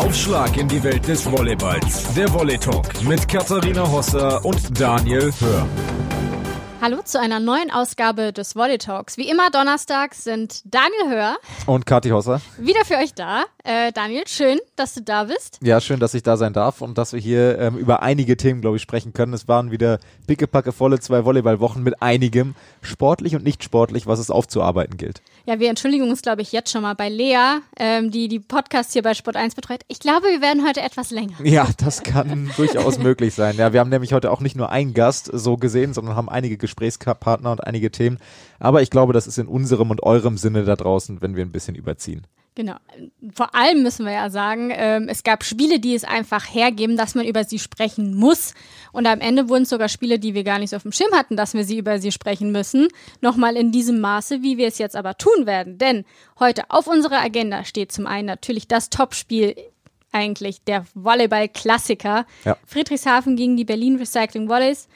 Aufschlag in die Welt des Volleyballs. Der Volley Talk mit Katharina Hosser und Daniel Hör. Hallo zu einer neuen Ausgabe des Volley Talks. Wie immer Donnerstag sind Daniel Hör und Kathi Hosser wieder für euch da. Äh, Daniel, schön, dass du da bist. Ja, schön, dass ich da sein darf und dass wir hier ähm, über einige Themen, glaube ich, sprechen können. Es waren wieder pickepacke volle zwei Volleyballwochen mit einigem, sportlich und nicht sportlich, was es aufzuarbeiten gilt. Ja, wir entschuldigen uns, glaube ich, jetzt schon mal bei Lea, ähm, die die Podcasts hier bei Sport 1 betreut. Ich glaube, wir werden heute etwas länger. Ja, das kann durchaus möglich sein. Ja, wir haben nämlich heute auch nicht nur einen Gast so gesehen, sondern haben einige Gesprächspartner und einige Themen. Aber ich glaube, das ist in unserem und eurem Sinne da draußen, wenn wir ein bisschen überziehen. Genau. Vor allem müssen wir ja sagen, ähm, es gab Spiele, die es einfach hergeben, dass man über sie sprechen muss. Und am Ende wurden es sogar Spiele, die wir gar nicht so auf dem Schirm hatten, dass wir sie über sie sprechen müssen. Nochmal in diesem Maße, wie wir es jetzt aber tun werden. Denn heute auf unserer Agenda steht zum einen natürlich das Topspiel eigentlich der Volleyball-Klassiker. Ja. Friedrichshafen gegen die Berlin Recycling Volleys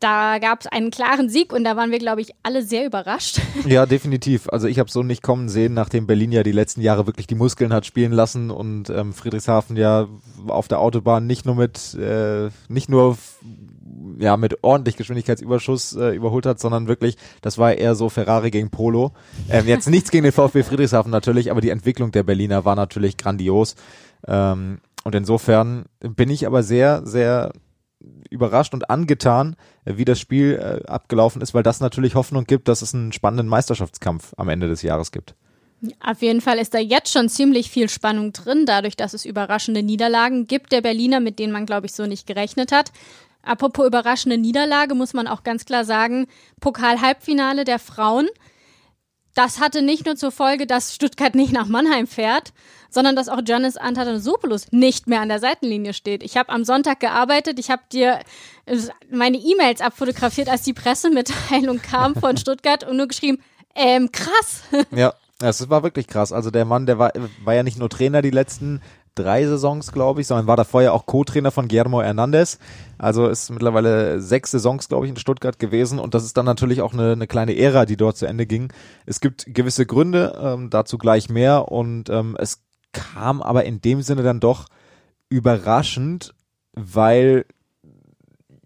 da gab es einen klaren Sieg und da waren wir, glaube ich, alle sehr überrascht. Ja, definitiv. Also ich habe so nicht kommen sehen, nachdem Berlin ja die letzten Jahre wirklich die Muskeln hat spielen lassen und ähm, Friedrichshafen ja auf der Autobahn nicht nur mit äh, nicht nur ja mit ordentlich Geschwindigkeitsüberschuss äh, überholt hat, sondern wirklich, das war eher so Ferrari gegen Polo. Ähm, jetzt nichts gegen den VfB Friedrichshafen natürlich, aber die Entwicklung der Berliner war natürlich grandios. Ähm, und insofern bin ich aber sehr, sehr überrascht und angetan, äh, wie das Spiel äh, abgelaufen ist, weil das natürlich Hoffnung gibt, dass es einen spannenden Meisterschaftskampf am Ende des Jahres gibt. Auf jeden Fall ist da jetzt schon ziemlich viel Spannung drin, dadurch, dass es überraschende Niederlagen gibt der Berliner, mit denen man, glaube ich, so nicht gerechnet hat. Apropos überraschende Niederlage, muss man auch ganz klar sagen, Pokal-Halbfinale der Frauen. Das hatte nicht nur zur Folge, dass Stuttgart nicht nach Mannheim fährt, sondern dass auch Giannis Antetokounmpo nicht mehr an der Seitenlinie steht. Ich habe am Sonntag gearbeitet, ich habe dir äh, meine E-Mails abfotografiert, als die Pressemitteilung kam von Stuttgart und nur geschrieben, ähm, krass. Ja, es war wirklich krass. Also der Mann, der war, war ja nicht nur Trainer die letzten drei Saisons, glaube ich, sondern war davor ja auch Co-Trainer von Guillermo Hernandez. Also ist mittlerweile sechs Saisons, glaube ich, in Stuttgart gewesen und das ist dann natürlich auch eine, eine kleine Ära, die dort zu Ende ging. Es gibt gewisse Gründe, ähm, dazu gleich mehr und ähm, es kam aber in dem Sinne dann doch überraschend, weil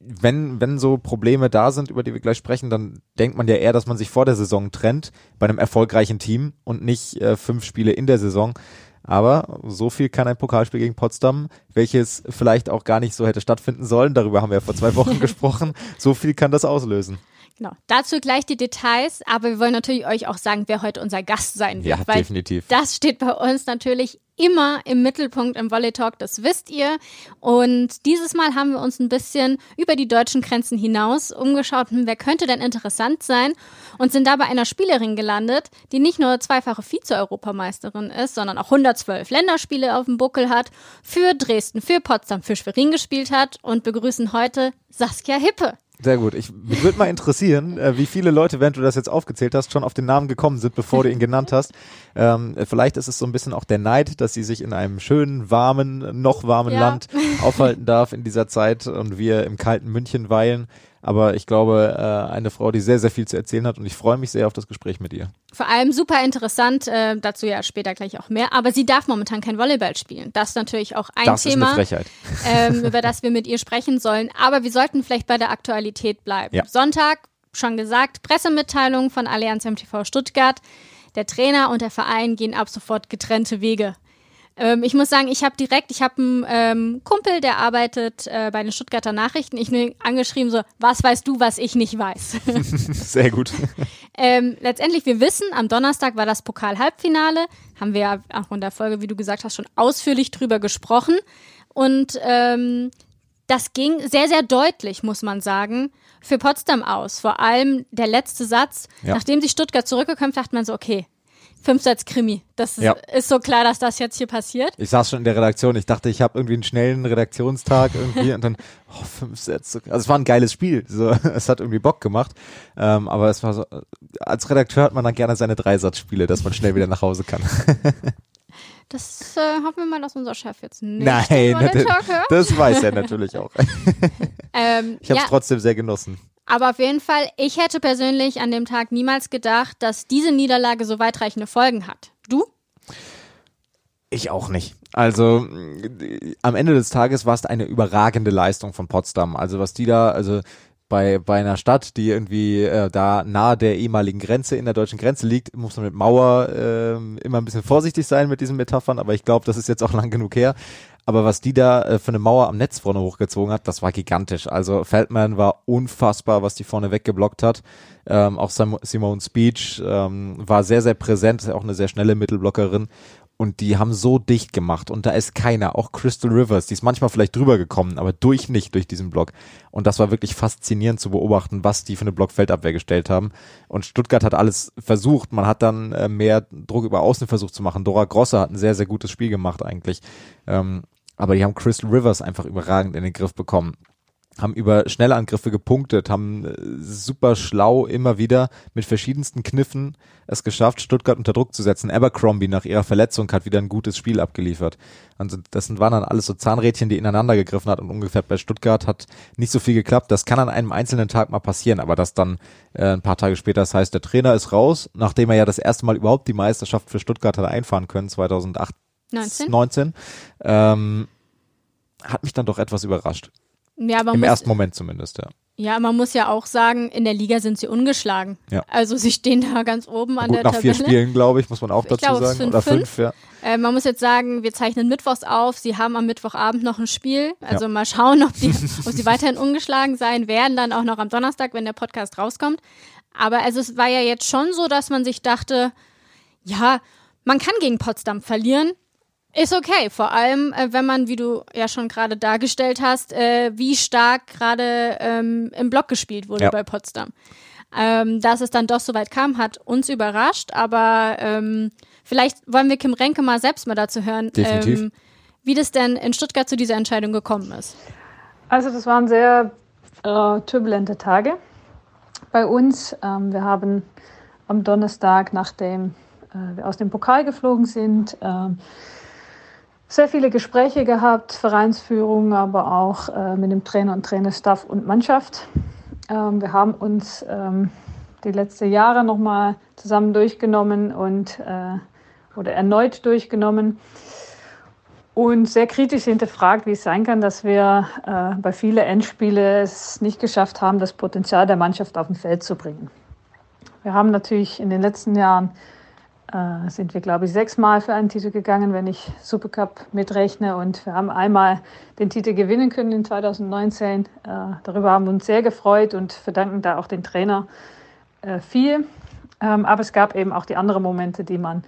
wenn, wenn so Probleme da sind, über die wir gleich sprechen, dann denkt man ja eher, dass man sich vor der Saison trennt bei einem erfolgreichen Team und nicht äh, fünf Spiele in der Saison. Aber so viel kann ein Pokalspiel gegen Potsdam, welches vielleicht auch gar nicht so hätte stattfinden sollen, darüber haben wir ja vor zwei Wochen gesprochen, so viel kann das auslösen. Genau. Dazu gleich die Details, aber wir wollen natürlich euch auch sagen, wer heute unser Gast sein wird. Ja, definitiv. Das steht bei uns natürlich immer im Mittelpunkt im Volley Talk, das wisst ihr. Und dieses Mal haben wir uns ein bisschen über die deutschen Grenzen hinaus umgeschaut, wer könnte denn interessant sein und sind da bei einer Spielerin gelandet, die nicht nur zweifache Vize-Europameisterin ist, sondern auch 112 Länderspiele auf dem Buckel hat, für Dresden, für Potsdam, für Schwerin gespielt hat und begrüßen heute Saskia Hippe. Sehr gut. Ich, mich würde mal interessieren, äh, wie viele Leute, während du das jetzt aufgezählt hast, schon auf den Namen gekommen sind, bevor du ihn genannt hast. Ähm, vielleicht ist es so ein bisschen auch der Neid, dass sie sich in einem schönen, warmen, noch warmen ja. Land aufhalten darf in dieser Zeit und wir im kalten München weilen. Aber ich glaube, äh, eine Frau, die sehr, sehr viel zu erzählen hat und ich freue mich sehr auf das Gespräch mit ihr. Vor allem super interessant, äh, dazu ja später gleich auch mehr. Aber sie darf momentan kein Volleyball spielen. Das ist natürlich auch ein das Thema, ähm, über das wir mit ihr sprechen sollen. Aber wir sollten vielleicht bei der Aktualität bleiben. Ja. Sonntag, schon gesagt, Pressemitteilung von Allianz MTV Stuttgart. Der Trainer und der Verein gehen ab sofort getrennte Wege. Ähm, ich muss sagen, ich habe direkt, ich habe einen ähm, Kumpel, der arbeitet äh, bei den Stuttgarter Nachrichten. Ich bin angeschrieben so, was weißt du, was ich nicht weiß? Sehr gut. ähm, letztendlich, wir wissen, am Donnerstag war das Pokal-Halbfinale. Haben wir ja auch in der Folge, wie du gesagt hast, schon ausführlich drüber gesprochen. Und ähm, das ging sehr, sehr deutlich, muss man sagen, für Potsdam aus. Vor allem der letzte Satz. Ja. Nachdem sich Stuttgart zurückgekommen, dachte man so, okay, Fünfsatz-Krimi. Das ja. ist, so klar, dass das jetzt hier passiert. Ich saß schon in der Redaktion. Ich dachte, ich habe irgendwie einen schnellen Redaktionstag irgendwie und dann oh, fünf Sätze. Also es war ein geiles Spiel. So, es hat irgendwie Bock gemacht. Ähm, aber es war so, als Redakteur hat man dann gerne seine Dreisatzspiele, dass man schnell wieder nach Hause kann. Das äh, hoffen wir mal, dass unser Chef jetzt nicht Nein, das, das weiß er natürlich auch. ähm, ich habe es ja. trotzdem sehr genossen. Aber auf jeden Fall, ich hätte persönlich an dem Tag niemals gedacht, dass diese Niederlage so weitreichende Folgen hat. Du? Ich auch nicht. Also am Ende des Tages war es eine überragende Leistung von Potsdam. Also was die da, also bei, bei einer Stadt, die irgendwie äh, da nahe der ehemaligen Grenze, in der deutschen Grenze liegt, muss man mit Mauer äh, immer ein bisschen vorsichtig sein mit diesen Metaphern, aber ich glaube, das ist jetzt auch lang genug her. Aber was die da äh, für eine Mauer am Netz vorne hochgezogen hat, das war gigantisch. Also Feldman war unfassbar, was die vorne weggeblockt hat. Ähm, auch Simone Speech ähm, war sehr, sehr präsent, auch eine sehr schnelle Mittelblockerin und die haben so dicht gemacht und da ist keiner, auch Crystal Rivers, die ist manchmal vielleicht drüber gekommen, aber durch nicht durch diesen Block. Und das war wirklich faszinierend zu beobachten, was die für eine Blockfeldabwehr gestellt haben. Und Stuttgart hat alles versucht. Man hat dann äh, mehr Druck über Außen versucht zu machen. Dora Grosse hat ein sehr, sehr gutes Spiel gemacht eigentlich. Ähm, aber die haben Crystal Rivers einfach überragend in den Griff bekommen haben über schnelle Angriffe gepunktet, haben äh, super schlau immer wieder mit verschiedensten Kniffen es geschafft, Stuttgart unter Druck zu setzen. Abercrombie nach ihrer Verletzung hat wieder ein gutes Spiel abgeliefert. Also das waren dann alles so Zahnrädchen, die ineinander gegriffen hat und ungefähr bei Stuttgart hat nicht so viel geklappt. Das kann an einem einzelnen Tag mal passieren, aber das dann äh, ein paar Tage später, das heißt, der Trainer ist raus, nachdem er ja das erste Mal überhaupt die Meisterschaft für Stuttgart hat einfahren können, 2008, 19, 19 ähm, hat mich dann doch etwas überrascht. Ja, Im muss, ersten Moment zumindest, ja. Ja, man muss ja auch sagen, in der Liga sind sie ungeschlagen. Ja. Also sie stehen da ganz oben an Gut, der nach Tabelle. vier Spielen, glaube ich, muss man auch dazu glaube, sagen. Fünf, Oder fünf, fünf ja. Äh, man muss jetzt sagen, wir zeichnen Mittwochs auf. Sie haben am Mittwochabend noch ein Spiel. Also ja. mal schauen, ob, die, ob sie weiterhin ungeschlagen sein werden, dann auch noch am Donnerstag, wenn der Podcast rauskommt. Aber also es war ja jetzt schon so, dass man sich dachte, ja, man kann gegen Potsdam verlieren. Ist okay, vor allem, äh, wenn man, wie du ja schon gerade dargestellt hast, äh, wie stark gerade ähm, im Block gespielt wurde ja. bei Potsdam. Ähm, dass es dann doch so weit kam, hat uns überrascht, aber ähm, vielleicht wollen wir Kim Renke mal selbst mal dazu hören, ähm, wie das denn in Stuttgart zu dieser Entscheidung gekommen ist. Also das waren sehr äh, turbulente Tage bei uns. Ähm, wir haben am Donnerstag, nachdem äh, wir aus dem Pokal geflogen sind, ähm, sehr viele Gespräche gehabt, Vereinsführung, aber auch äh, mit dem Trainer und Trainerstaff und Mannschaft. Ähm, wir haben uns ähm, die letzten Jahre nochmal zusammen durchgenommen und äh, oder erneut durchgenommen und sehr kritisch hinterfragt, wie es sein kann, dass wir äh, bei vielen Endspielen es nicht geschafft haben, das Potenzial der Mannschaft auf den Feld zu bringen. Wir haben natürlich in den letzten Jahren äh, sind wir, glaube ich, sechsmal für einen Titel gegangen, wenn ich Supercup mitrechne. Und wir haben einmal den Titel gewinnen können in 2019. Äh, darüber haben wir uns sehr gefreut und verdanken da auch den Trainer äh, viel. Ähm, aber es gab eben auch die anderen Momente, die man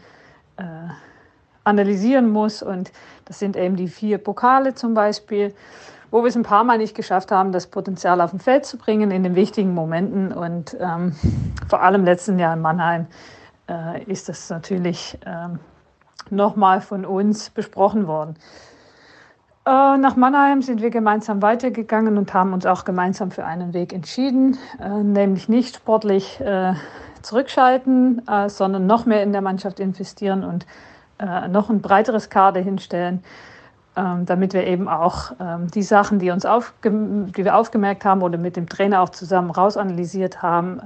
analysieren muss. Und das sind eben die vier Pokale zum Beispiel, wo wir es ein paar Mal nicht geschafft haben, das Potenzial auf dem Feld zu bringen in den wichtigen Momenten. Und ähm, vor allem letzten Jahr in Mannheim äh, ist das natürlich ähm, nochmal von uns besprochen worden. Äh, nach Mannheim sind wir gemeinsam weitergegangen und haben uns auch gemeinsam für einen Weg entschieden, äh, nämlich nicht sportlich äh, zurückschalten, äh, sondern noch mehr in der Mannschaft investieren und äh, noch ein breiteres Kader hinstellen, ähm, damit wir eben auch ähm, die Sachen, die, uns die wir aufgemerkt haben oder mit dem Trainer auch zusammen rausanalysiert haben,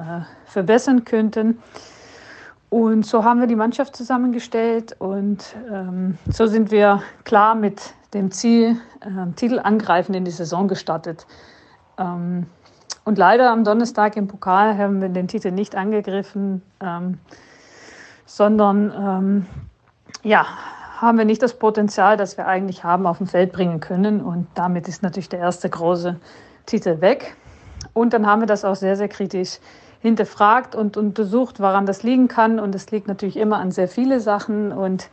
verbessern könnten. Und so haben wir die Mannschaft zusammengestellt und ähm, so sind wir klar mit dem Ziel, äh, Titel angreifen in die Saison gestartet. Ähm, und leider am Donnerstag im Pokal haben wir den Titel nicht angegriffen, ähm, sondern ähm, ja, haben wir nicht das Potenzial, das wir eigentlich haben, auf dem Feld bringen können. Und damit ist natürlich der erste große Titel weg. Und dann haben wir das auch sehr, sehr kritisch hinterfragt und untersucht, woran das liegen kann. Und es liegt natürlich immer an sehr viele Sachen und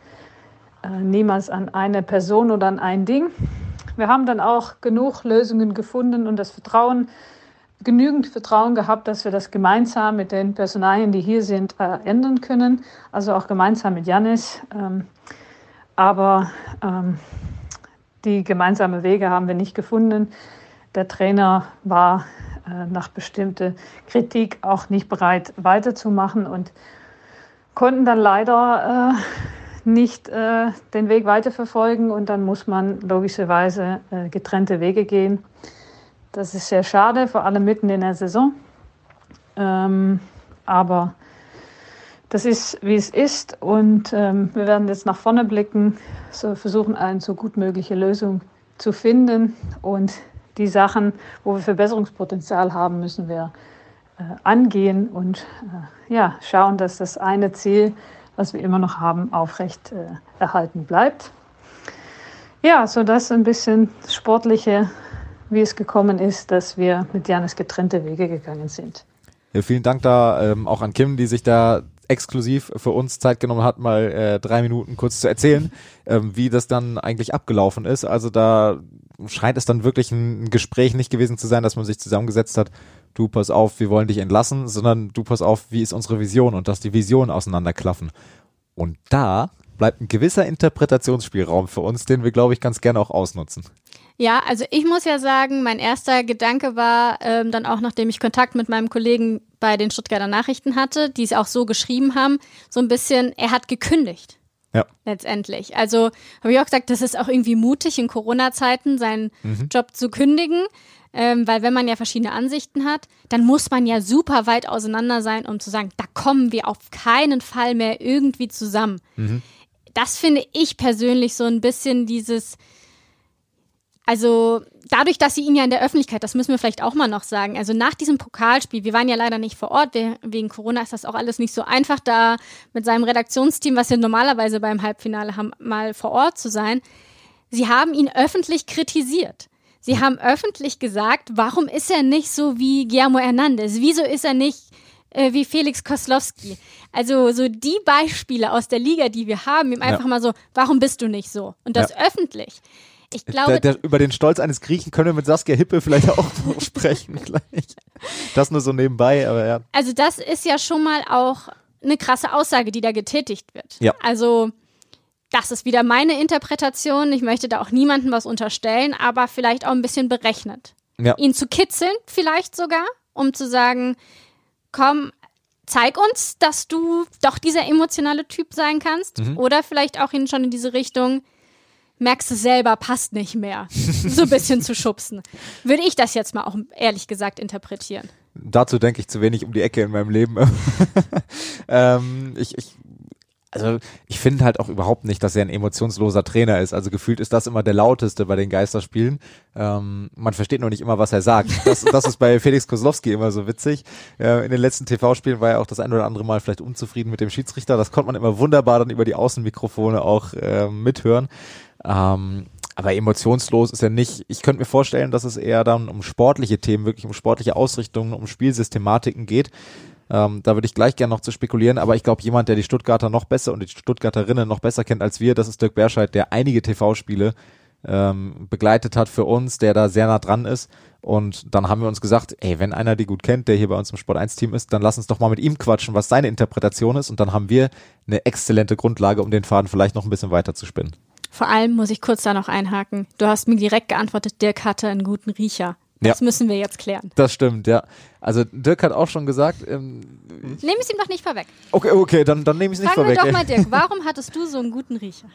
äh, niemals an eine Person oder an ein Ding. Wir haben dann auch genug Lösungen gefunden und das Vertrauen, genügend Vertrauen gehabt, dass wir das gemeinsam mit den Personalien, die hier sind, äh, ändern können. Also auch gemeinsam mit Janis. Ähm, aber ähm, die gemeinsamen Wege haben wir nicht gefunden. Der Trainer war nach bestimmter Kritik auch nicht bereit weiterzumachen und konnten dann leider äh, nicht äh, den Weg weiterverfolgen und dann muss man logischerweise äh, getrennte Wege gehen. Das ist sehr schade, vor allem mitten in der Saison. Ähm, aber das ist, wie es ist und ähm, wir werden jetzt nach vorne blicken, so versuchen, eine so gut mögliche Lösung zu finden und die Sachen, wo wir Verbesserungspotenzial haben, müssen wir äh, angehen und äh, ja, schauen, dass das eine Ziel, was wir immer noch haben, aufrecht äh, erhalten bleibt. Ja, so das ein bisschen sportliche, wie es gekommen ist, dass wir mit Janis getrennte Wege gegangen sind. Ja, vielen Dank da ähm, auch an Kim, die sich da exklusiv für uns Zeit genommen hat, mal äh, drei Minuten kurz zu erzählen, ähm, wie das dann eigentlich abgelaufen ist. Also da scheint es dann wirklich ein Gespräch nicht gewesen zu sein, dass man sich zusammengesetzt hat, du pass auf, wir wollen dich entlassen, sondern du pass auf, wie ist unsere Vision und dass die Visionen auseinanderklaffen. Und da bleibt ein gewisser Interpretationsspielraum für uns, den wir, glaube ich, ganz gerne auch ausnutzen. Ja, also ich muss ja sagen, mein erster Gedanke war ähm, dann auch, nachdem ich Kontakt mit meinem Kollegen bei den Stuttgarter Nachrichten hatte, die es auch so geschrieben haben, so ein bisschen, er hat gekündigt. Ja. Letztendlich. Also habe ich auch gesagt, das ist auch irgendwie mutig in Corona-Zeiten, seinen mhm. Job zu kündigen. Ähm, weil wenn man ja verschiedene Ansichten hat, dann muss man ja super weit auseinander sein, um zu sagen, da kommen wir auf keinen Fall mehr irgendwie zusammen. Mhm. Das finde ich persönlich so ein bisschen dieses, also dadurch, dass sie ihn ja in der Öffentlichkeit, das müssen wir vielleicht auch mal noch sagen, also nach diesem Pokalspiel, wir waren ja leider nicht vor Ort, wegen Corona ist das auch alles nicht so einfach, da mit seinem Redaktionsteam, was wir normalerweise beim Halbfinale haben, mal vor Ort zu sein. Sie haben ihn öffentlich kritisiert. Sie haben öffentlich gesagt, warum ist er nicht so wie Guillermo Hernandez? Wieso ist er nicht äh, wie Felix Koslowski? Also so die Beispiele aus der Liga, die wir haben, ihm einfach ja. mal so, warum bist du nicht so? Und das ja. öffentlich. Ich glaube, der, der, über den Stolz eines Griechen können wir mit Saskia Hippe vielleicht auch noch sprechen gleich. Das nur so nebenbei, aber ja. Also das ist ja schon mal auch eine krasse Aussage, die da getätigt wird. Ja. Also das ist wieder meine Interpretation. Ich möchte da auch niemandem was unterstellen, aber vielleicht auch ein bisschen berechnet. Ja. Ihn zu kitzeln, vielleicht sogar, um zu sagen, komm, zeig uns, dass du doch dieser emotionale Typ sein kannst. Mhm. Oder vielleicht auch ihn schon in diese Richtung, merkst du selber, passt nicht mehr. so ein bisschen zu schubsen. Würde ich das jetzt mal auch ehrlich gesagt interpretieren. Dazu denke ich zu wenig um die Ecke in meinem Leben. ähm, ich, ich also ich finde halt auch überhaupt nicht, dass er ein emotionsloser Trainer ist. Also gefühlt ist das immer der lauteste bei den Geisterspielen. Ähm, man versteht noch nicht immer, was er sagt. Das, das ist bei Felix Kozlowski immer so witzig. Äh, in den letzten TV-Spielen war er auch das ein oder andere Mal vielleicht unzufrieden mit dem Schiedsrichter. Das konnte man immer wunderbar dann über die Außenmikrofone auch äh, mithören. Ähm, aber emotionslos ist er nicht. Ich könnte mir vorstellen, dass es eher dann um sportliche Themen, wirklich um sportliche Ausrichtungen, um Spielsystematiken geht. Ähm, da würde ich gleich gerne noch zu spekulieren, aber ich glaube, jemand, der die Stuttgarter noch besser und die Stuttgarterinnen noch besser kennt als wir, das ist Dirk Berscheid, der einige TV-Spiele ähm, begleitet hat für uns, der da sehr nah dran ist. Und dann haben wir uns gesagt, ey, wenn einer die gut kennt, der hier bei uns im Sport 1 Team ist, dann lass uns doch mal mit ihm quatschen, was seine Interpretation ist. Und dann haben wir eine exzellente Grundlage, um den Faden vielleicht noch ein bisschen weiter zu spinnen. Vor allem muss ich kurz da noch einhaken. Du hast mir direkt geantwortet, Dirk hatte einen guten Riecher. Das ja. müssen wir jetzt klären. Das stimmt, ja. Also Dirk hat auch schon gesagt. Ähm, Nehme es ihm doch nicht vorweg. Okay, okay, dann, dann nehme ich es nicht vorweg. Fragen wir doch mal, Dirk, warum hattest du so einen guten Riecher?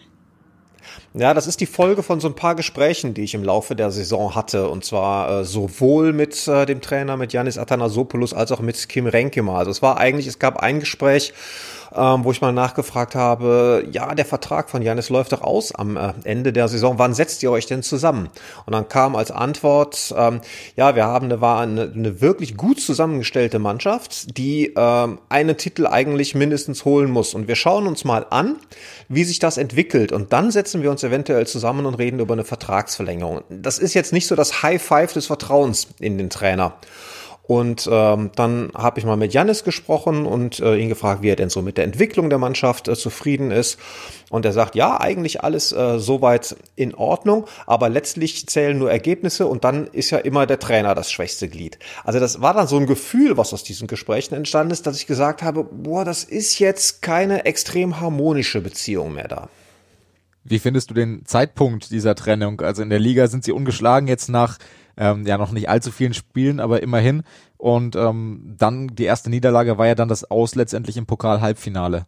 Ja, das ist die Folge von so ein paar Gesprächen, die ich im Laufe der Saison hatte. Und zwar äh, sowohl mit äh, dem Trainer, mit Janis Athanasopoulos, als auch mit Kim Renkema. Also es war eigentlich, es gab ein Gespräch, ähm, wo ich mal nachgefragt habe, ja, der Vertrag von Janis läuft doch aus am äh, Ende der Saison. Wann setzt ihr euch denn zusammen? Und dann kam als Antwort, ähm, ja, wir haben eine, eine, eine wirklich gut zusammengestellte Mannschaft, die ähm, einen Titel eigentlich mindestens holen muss. Und wir schauen uns mal an, wie sich das entwickelt. Und dann setzen wir uns eventuell zusammen und reden über eine Vertragsverlängerung. Das ist jetzt nicht so das High Five des Vertrauens in den Trainer. Und ähm, dann habe ich mal mit Jannis gesprochen und äh, ihn gefragt, wie er denn so mit der Entwicklung der Mannschaft äh, zufrieden ist. Und er sagt, ja, eigentlich alles äh, soweit in Ordnung, aber letztlich zählen nur Ergebnisse und dann ist ja immer der Trainer das schwächste Glied. Also das war dann so ein Gefühl, was aus diesen Gesprächen entstanden ist, dass ich gesagt habe, boah, das ist jetzt keine extrem harmonische Beziehung mehr da. Wie findest du den Zeitpunkt dieser Trennung? Also in der Liga sind sie ungeschlagen jetzt nach ähm, ja noch nicht allzu vielen Spielen, aber immerhin. Und ähm, dann die erste Niederlage war ja dann das Aus letztendlich im Pokal-Halbfinale.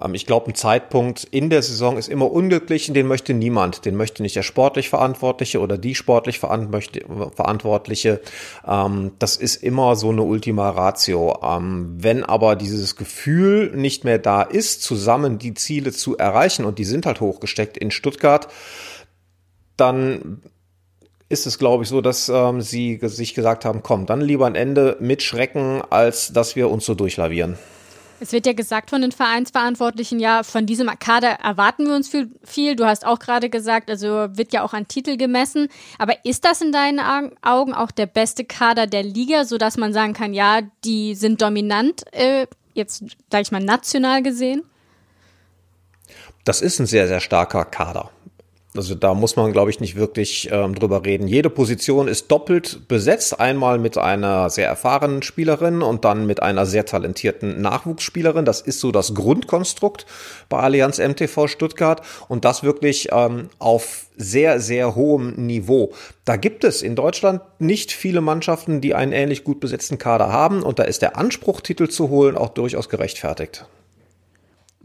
Ähm, ich glaube, ein Zeitpunkt in der Saison ist immer unglücklich und den möchte niemand. Den möchte nicht der sportlich Verantwortliche oder die sportlich Verantwortliche. Ähm, das ist immer so eine Ultima Ratio. Ähm, wenn aber dieses Gefühl nicht mehr da ist, zusammen die Ziele zu erreichen und die sind halt hochgesteckt in Stuttgart, dann ist es, glaube ich, so, dass ähm, sie sich gesagt haben, komm, dann lieber ein Ende mit Schrecken, als dass wir uns so durchlavieren. Es wird ja gesagt von den Vereinsverantwortlichen, ja, von diesem Kader erwarten wir uns viel, viel. Du hast auch gerade gesagt, also wird ja auch an Titel gemessen. Aber ist das in deinen Augen auch der beste Kader der Liga, sodass man sagen kann, ja, die sind dominant, äh, jetzt, sag ich mal, national gesehen? Das ist ein sehr, sehr starker Kader. Also da muss man, glaube ich, nicht wirklich ähm, drüber reden. Jede Position ist doppelt besetzt. Einmal mit einer sehr erfahrenen Spielerin und dann mit einer sehr talentierten Nachwuchsspielerin. Das ist so das Grundkonstrukt bei Allianz MTV Stuttgart und das wirklich ähm, auf sehr, sehr hohem Niveau. Da gibt es in Deutschland nicht viele Mannschaften, die einen ähnlich gut besetzten Kader haben und da ist der Anspruch, Titel zu holen, auch durchaus gerechtfertigt.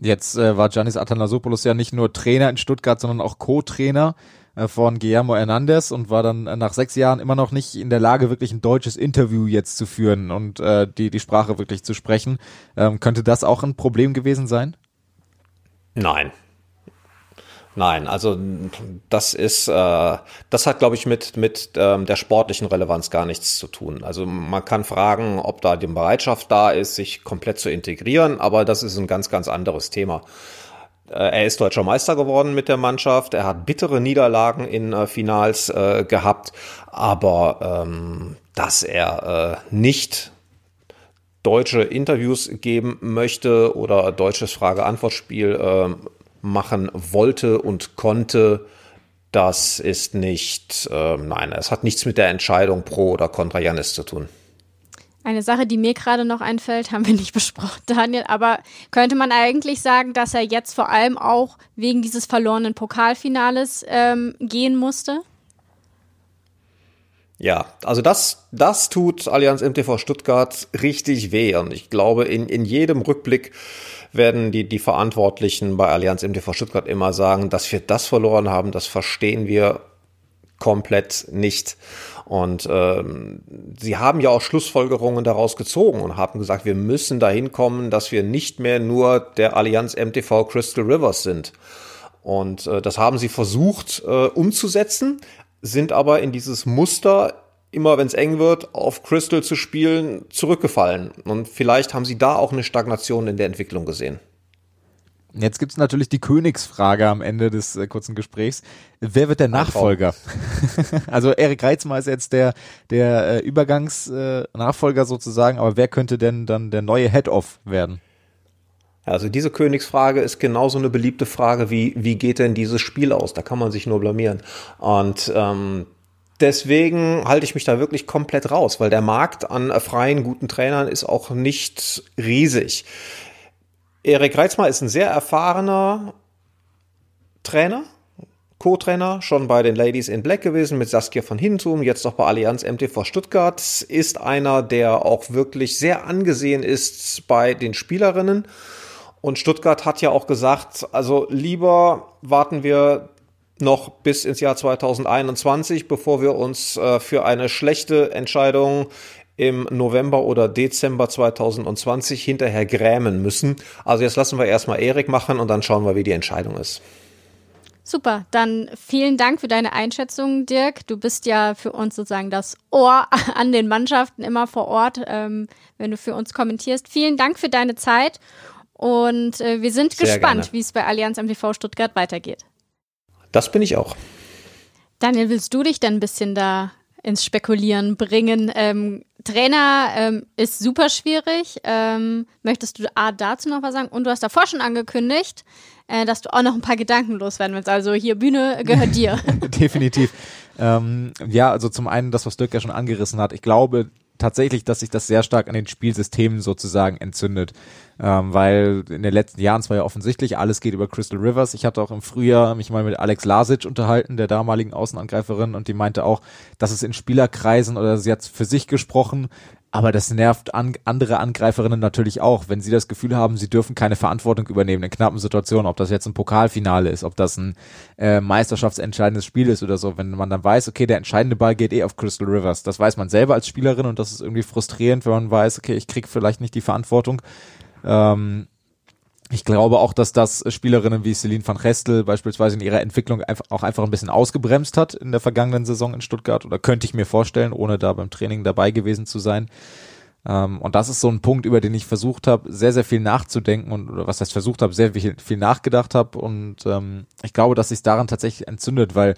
Jetzt äh, war Giannis Athanasopoulos ja nicht nur Trainer in Stuttgart, sondern auch Co-Trainer äh, von Guillermo Hernandez und war dann äh, nach sechs Jahren immer noch nicht in der Lage, wirklich ein deutsches Interview jetzt zu führen und äh, die, die Sprache wirklich zu sprechen. Ähm, könnte das auch ein Problem gewesen sein? Nein, Nein, also das ist, äh, das hat, glaube ich, mit mit ähm, der sportlichen Relevanz gar nichts zu tun. Also man kann fragen, ob da die Bereitschaft da ist, sich komplett zu integrieren, aber das ist ein ganz, ganz anderes Thema. Äh, er ist deutscher Meister geworden mit der Mannschaft. Er hat bittere Niederlagen in äh, Finals gehabt, aber ähm, dass er nicht deutsche Interviews geben möchte oder deutsches Frage-Antwort-Spiel äh, machen wollte und konnte, das ist nicht, äh, nein, es hat nichts mit der Entscheidung pro oder contra Janis zu tun. Eine Sache, die mir gerade noch einfällt, haben wir nicht besprochen, Daniel, aber könnte man eigentlich sagen, dass er jetzt vor allem auch wegen dieses verlorenen Pokalfinales ähm, gehen musste? Ja, also das, das tut Allianz MTV Stuttgart richtig weh. Und ich glaube, in, in jedem Rückblick werden die, die Verantwortlichen bei Allianz MTV Stuttgart immer sagen, dass wir das verloren haben, das verstehen wir komplett nicht. Und ähm, sie haben ja auch Schlussfolgerungen daraus gezogen und haben gesagt, wir müssen dahin kommen, dass wir nicht mehr nur der Allianz MTV Crystal Rivers sind. Und äh, das haben sie versucht äh, umzusetzen, sind aber in dieses Muster immer wenn es eng wird, auf Crystal zu spielen, zurückgefallen. Und vielleicht haben sie da auch eine Stagnation in der Entwicklung gesehen. Jetzt gibt es natürlich die Königsfrage am Ende des äh, kurzen Gesprächs. Wer wird der Nachfolger? also Erik Reitzmer ist jetzt der, der äh, Übergangsnachfolger äh, sozusagen, aber wer könnte denn dann der neue Head-Off werden? Also diese Königsfrage ist genauso eine beliebte Frage wie, wie geht denn dieses Spiel aus? Da kann man sich nur blamieren. Und ähm, Deswegen halte ich mich da wirklich komplett raus, weil der Markt an freien, guten Trainern ist auch nicht riesig. Erik Reitzmer ist ein sehr erfahrener Trainer, Co-Trainer, schon bei den Ladies in Black gewesen mit Saskia von Hintum, jetzt noch bei Allianz MTV Stuttgart, ist einer, der auch wirklich sehr angesehen ist bei den Spielerinnen. Und Stuttgart hat ja auch gesagt, also lieber warten wir noch bis ins Jahr 2021, bevor wir uns äh, für eine schlechte Entscheidung im November oder Dezember 2020 hinterher grämen müssen. Also jetzt lassen wir erstmal Erik machen und dann schauen wir, wie die Entscheidung ist. Super, dann vielen Dank für deine Einschätzung, Dirk. Du bist ja für uns sozusagen das Ohr an den Mannschaften immer vor Ort, ähm, wenn du für uns kommentierst. Vielen Dank für deine Zeit und äh, wir sind Sehr gespannt, wie es bei Allianz MTV Stuttgart weitergeht. Das bin ich auch. Daniel, willst du dich denn ein bisschen da ins Spekulieren bringen? Ähm, Trainer ähm, ist super schwierig. Ähm, möchtest du A dazu noch was sagen? Und du hast davor schon angekündigt, äh, dass du auch noch ein paar Gedanken loswerden willst. Also hier Bühne gehört dir. Definitiv. Ähm, ja, also zum einen das, was Dirk ja schon angerissen hat. Ich glaube, tatsächlich, dass sich das sehr stark an den Spielsystemen sozusagen entzündet. Ähm, weil in den letzten Jahren, zwar ja offensichtlich, alles geht über Crystal Rivers. Ich hatte auch im Frühjahr mich mal mit Alex Lasic unterhalten, der damaligen Außenangreiferin, und die meinte auch, dass es in Spielerkreisen oder sie hat für sich gesprochen, Aber das nervt an, andere Angreiferinnen natürlich auch, wenn sie das Gefühl haben, sie dürfen keine Verantwortung übernehmen in knappen Situationen, ob das jetzt ein Pokalfinale ist, ob das ein äh, meisterschaftsentscheidendes Spiel ist oder so. Wenn man dann weiß, okay, der entscheidende Ball geht eh auf Crystal Rivers, das weiß man selber als Spielerin und das ist irgendwie frustrierend, wenn man weiß, okay, ich krieg vielleicht nicht die Verantwortung. Ähm, ich glaube auch, dass das Spielerinnen wie Celine van Gestel beispielsweise in ihrer Entwicklung einfach, auch einfach ein bisschen ausgebremst hat in der vergangenen Saison in Stuttgart oder könnte ich mir vorstellen, ohne da beim Training dabei gewesen zu sein. Ähm, und das ist so ein Punkt, über den ich versucht habe, sehr, sehr viel nachzudenken und oder was heißt versucht habe, sehr viel, viel nachgedacht habe und ähm, ich glaube, dass sich daran tatsächlich entzündet, weil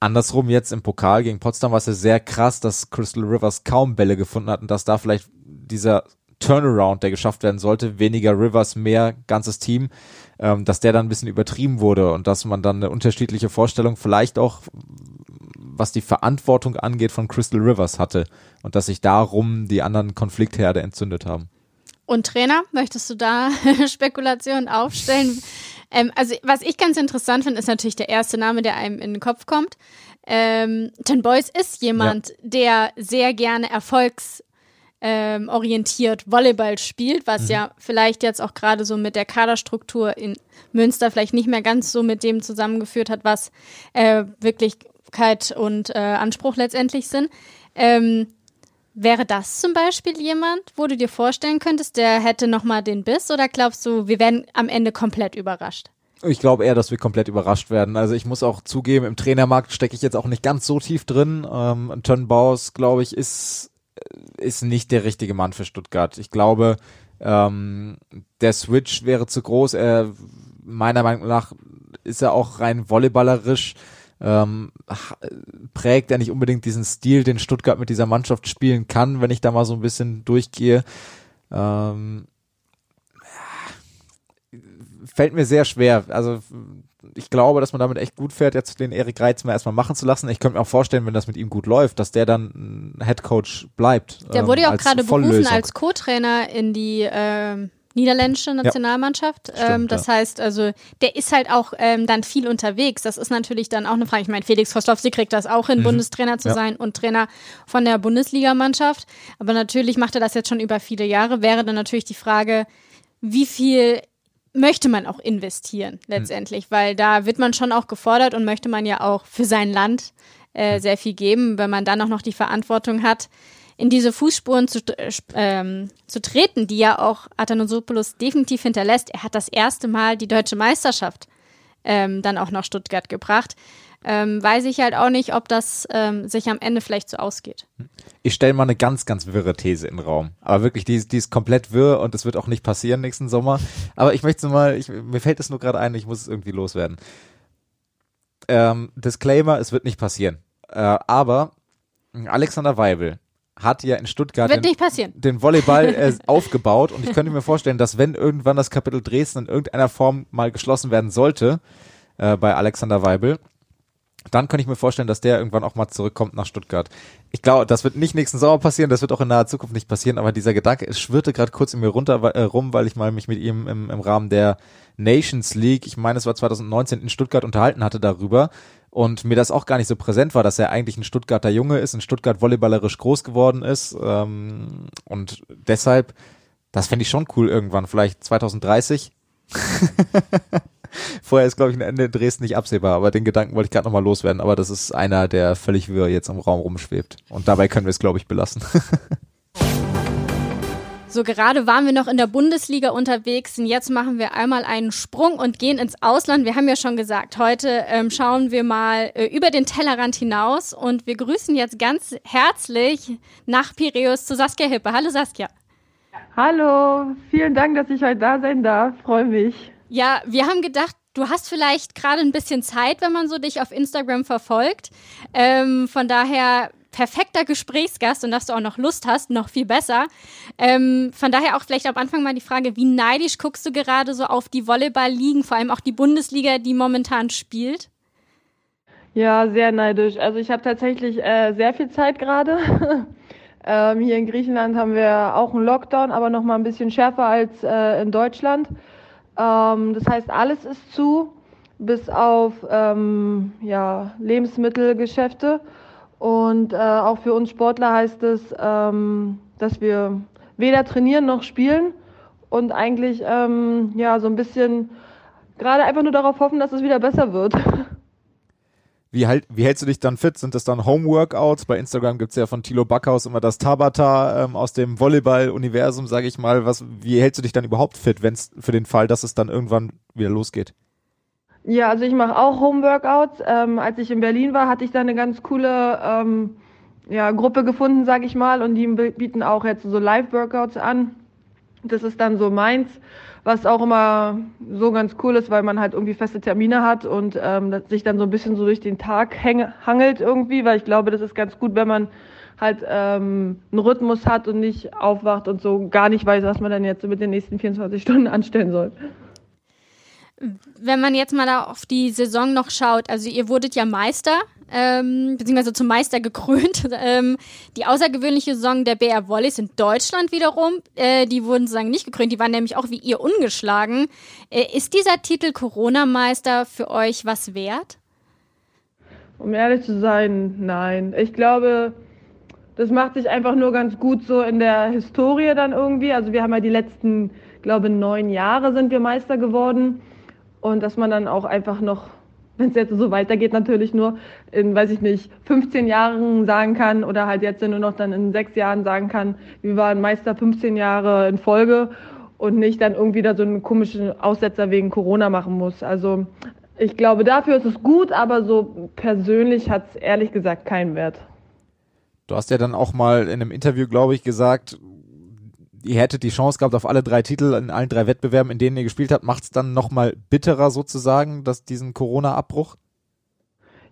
andersrum jetzt im Pokal gegen Potsdam war es ja sehr krass, dass Crystal Rivers kaum Bälle gefunden hat und dass da vielleicht dieser Turnaround, der geschafft werden sollte, weniger Rivers, mehr ganzes Team, ähm, dass der dann ein bisschen übertrieben wurde und dass man dann eine unterschiedliche Vorstellung vielleicht auch, was die Verantwortung angeht, von Crystal Rivers hatte und dass sich darum die anderen Konfliktherde entzündet haben. Und Trainer, möchtest du da Spekulationen aufstellen? Ähm, also was ich ganz interessant finde, ist natürlich der erste Name, der einem in den Kopf kommt. Ähm, Ten Boys ist jemand, ja. der sehr gerne Erfolgs ähm, orientiert Volleyball spielt, was mhm. ja vielleicht jetzt auch gerade so mit der Kaderstruktur in Münster vielleicht nicht mehr ganz so mit dem zusammengeführt hat, was äh, Wirklichkeit und äh, Anspruch letztendlich sind. Ähm, wäre das zum Beispiel jemand, wo du dir vorstellen könntest, der hätte nochmal den Biss oder glaubst du, wir werden am Ende komplett überrascht? Ich glaube eher, dass wir komplett überrascht werden. Also ich muss auch zugeben, im Trainermarkt stecke ich jetzt auch nicht ganz so tief drin. Ähm, Turnbaus, glaube ich, ist ist nicht der richtige Mann für Stuttgart. Ich glaube, ähm, der Switch wäre zu groß. Er, meiner Meinung nach ist er auch rein volleyballerisch. Ähm, prägt er nicht unbedingt diesen Stil, den Stuttgart mit dieser Mannschaft spielen kann, wenn ich da mal so ein bisschen durchgehe. Ähm, fällt mir sehr schwer. Also ich glaube, dass man damit echt gut fährt, jetzt den Erik Reitzmer erstmal machen zu lassen. Ich könnte mir auch vorstellen, wenn das mit ihm gut läuft, dass der dann Head Coach bleibt. Der wurde ja ähm, auch gerade berufen als Co-Trainer in die äh, niederländische Nationalmannschaft. Ja, ähm, das ja. heißt, also der ist halt auch ähm, dann viel unterwegs. Das ist natürlich dann auch eine Frage. Ich meine, Felix Kostloff, sie kriegt das auch hin, mhm. Bundestrainer zu ja. sein und Trainer von der Bundesligamannschaft. Aber natürlich macht er das jetzt schon über viele Jahre. Wäre dann natürlich die Frage, wie viel möchte man auch investieren hm. letztendlich, hm. weil da wird man schon auch gefordert und möchte man ja auch für sein Land äh, hm. sehr viel geben, wenn man dann auch noch die Verantwortung hat, in diese Fußspuren zu, äh, ähm, zu treten, die ja auch Athanasopoulos definitiv hinterlässt. Er hat das erste Mal die deutsche Meisterschaft ähm, dann auch nach Stuttgart gebracht ähm, weiß ich halt auch nicht, ob das ähm, sich am Ende vielleicht so ausgeht. Ich stelle mal eine ganz, ganz wirre These in den Raum. Aber wirklich, die, die ist komplett wirr und es wird auch nicht passieren nächsten Sommer. Aber ich möchte mal, ich, mir fällt es nur gerade ein, ich muss es irgendwie loswerden. Ähm, Disclaimer, es wird nicht passieren. Äh, aber Alexander Weibel hat ja in Stuttgart den, den, Volleyball äh, aufgebaut und ich könnte mir vorstellen, dass wenn irgendwann das Kapitel Dresden in irgendeiner Form mal geschlossen werden sollte, äh, bei Alexander Weibel, dann könnte ich mir vorstellen, dass der irgendwann auch mal zurückkommt nach Stuttgart. Ich glaube, das wird nicht nächsten Sommer passieren, das wird auch in naher Zukunft nicht passieren, aber dieser Gedanke, schwirrte gerade kurz in mir runter äh, rum, weil ich mal mich mit ihm im, im Rahmen der Nations League, ich meine, es war 2019 in Stuttgart unterhalten hatte darüber und mir das auch gar nicht so präsent war, dass er eigentlich ein Stuttgarter Junge ist, in Stuttgart volleyballerisch groß geworden ist ähm, und deshalb, das fände ich schon cool irgendwann, vielleicht 2030. Vorher ist, glaube ich, ein Ende in Dresden nicht absehbar, aber den Gedanken wollte ich gerade nochmal loswerden. Aber das ist einer, der völlig wirr jetzt im Raum rumschwebt. Und dabei können wir es, glaube ich, belassen. So, gerade waren wir noch in der Bundesliga unterwegs und jetzt machen wir einmal einen Sprung und gehen ins Ausland. Wir haben ja schon gesagt, heute ähm, schauen wir mal äh, über den Tellerrand hinaus und wir grüßen jetzt ganz herzlich nach Piräus zu Saskia Hippe. Hallo Saskia. Hallo, vielen Dank, dass ich heute da sein darf. Freue mich. Ja, wir haben gedacht, du hast vielleicht gerade ein bisschen Zeit, wenn man so dich auf Instagram verfolgt. Ähm, von daher perfekter Gesprächsgast und dass du auch noch Lust hast, noch viel besser. Ähm, von daher auch vielleicht am Anfang mal die Frage, wie neidisch guckst du gerade so auf die Volleyball-Ligen, vor allem auch die Bundesliga, die momentan spielt? Ja, sehr neidisch. Also ich habe tatsächlich äh, sehr viel Zeit gerade. ähm, hier in Griechenland haben wir auch einen Lockdown, aber noch mal ein bisschen schärfer als äh, in Deutschland. Ähm, das heißt, alles ist zu, bis auf ähm, ja, Lebensmittelgeschäfte. Und äh, auch für uns Sportler heißt es, ähm, dass wir weder trainieren noch spielen und eigentlich ähm, ja so ein bisschen gerade einfach nur darauf hoffen, dass es wieder besser wird. Wie, halt, wie hältst du dich dann fit? Sind das dann Homeworkouts? Bei Instagram gibt's ja von Thilo Backhaus immer das Tabata ähm, aus dem Volleyball-Universum, sage ich mal. Was, wie hältst du dich dann überhaupt fit, wenn es für den Fall, dass es dann irgendwann wieder losgeht? Ja, also ich mache auch Homeworkouts. Ähm, als ich in Berlin war, hatte ich da eine ganz coole ähm, ja, Gruppe gefunden, sage ich mal, und die bieten auch jetzt so Live-Workouts an. Das ist dann so meins was auch immer so ganz cool ist, weil man halt irgendwie feste Termine hat und ähm, sich dann so ein bisschen so durch den Tag häng, hangelt irgendwie, weil ich glaube, das ist ganz gut, wenn man halt ähm, einen Rhythmus hat und nicht aufwacht und so gar nicht weiß, was man dann jetzt mit den nächsten 24 Stunden anstellen soll. Wenn man jetzt mal auf die Saison noch schaut, also ihr wurdet ja Meister, ähm, beziehungsweise zum Meister gekrönt. Ähm, die außergewöhnliche Saison der BR Volleys in Deutschland wiederum, äh, die wurden sozusagen nicht gekrönt, die waren nämlich auch wie ihr ungeschlagen. Äh, ist dieser Titel Corona-Meister für euch was wert? Um ehrlich zu sein, nein. Ich glaube, das macht sich einfach nur ganz gut so in der Historie dann irgendwie. Also wir haben ja die letzten, glaube neun Jahre sind wir Meister geworden. Und dass man dann auch einfach noch wenn es jetzt so weitergeht, natürlich nur in, weiß ich nicht, 15 Jahren sagen kann oder halt jetzt nur noch dann in sechs Jahren sagen kann, wir waren Meister 15 Jahre in Folge und nicht dann irgendwie da so einen komischen Aussetzer wegen Corona machen muss. Also ich glaube, dafür ist es gut, aber so persönlich hat es ehrlich gesagt keinen Wert. Du hast ja dann auch mal in einem Interview, glaube ich, gesagt, ihr hättet die Chance gehabt auf alle drei Titel in allen drei Wettbewerben, in denen ihr gespielt habt. Macht es dann nochmal bitterer sozusagen, dass diesen Corona-Abbruch?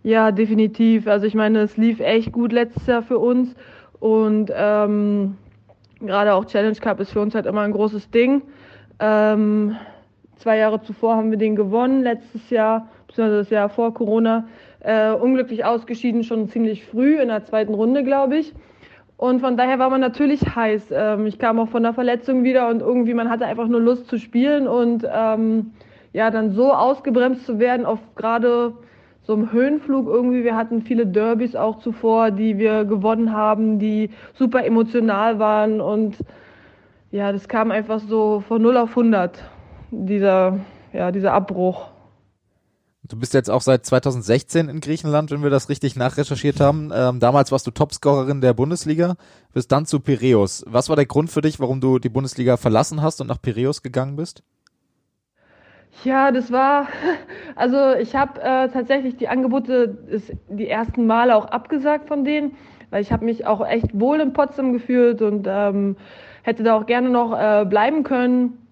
Ja, definitiv. Also ich meine, es lief echt gut letztes Jahr für uns und ähm, gerade auch Challenge Cup ist für uns halt immer ein großes Ding. Ähm, zwei Jahre zuvor haben wir den gewonnen, letztes Jahr, beziehungsweise das Jahr vor Corona, äh, unglücklich ausgeschieden, schon ziemlich früh in der zweiten Runde, glaube ich. Und von daher war man natürlich heiß. Ähm, ich kam auch von der Verletzung wieder und irgendwie man hatte einfach nur Lust zu spielen und ähm, ja, dann so ausgebremst zu werden auf gerade so einem Höhenflug irgendwie. Wir hatten viele Derbys auch zuvor, die wir gewonnen haben, die super emotional waren und ja, das kam einfach so von 0 auf 100, dieser, ja, dieser Abbruch. Du bist jetzt auch seit 2016 in Griechenland, wenn wir das richtig nachrecherchiert haben. Ähm, damals warst du Topscorerin der Bundesliga, bist dann zu Piräus. Was war der Grund für dich, warum du die Bundesliga verlassen hast und nach Piräus gegangen bist? Ja, das war, also ich habe äh, tatsächlich die Angebote die ersten Male auch abgesagt von denen, weil ich habe mich auch echt wohl in Potsdam gefühlt und ähm, hätte da auch gerne noch äh, bleiben können.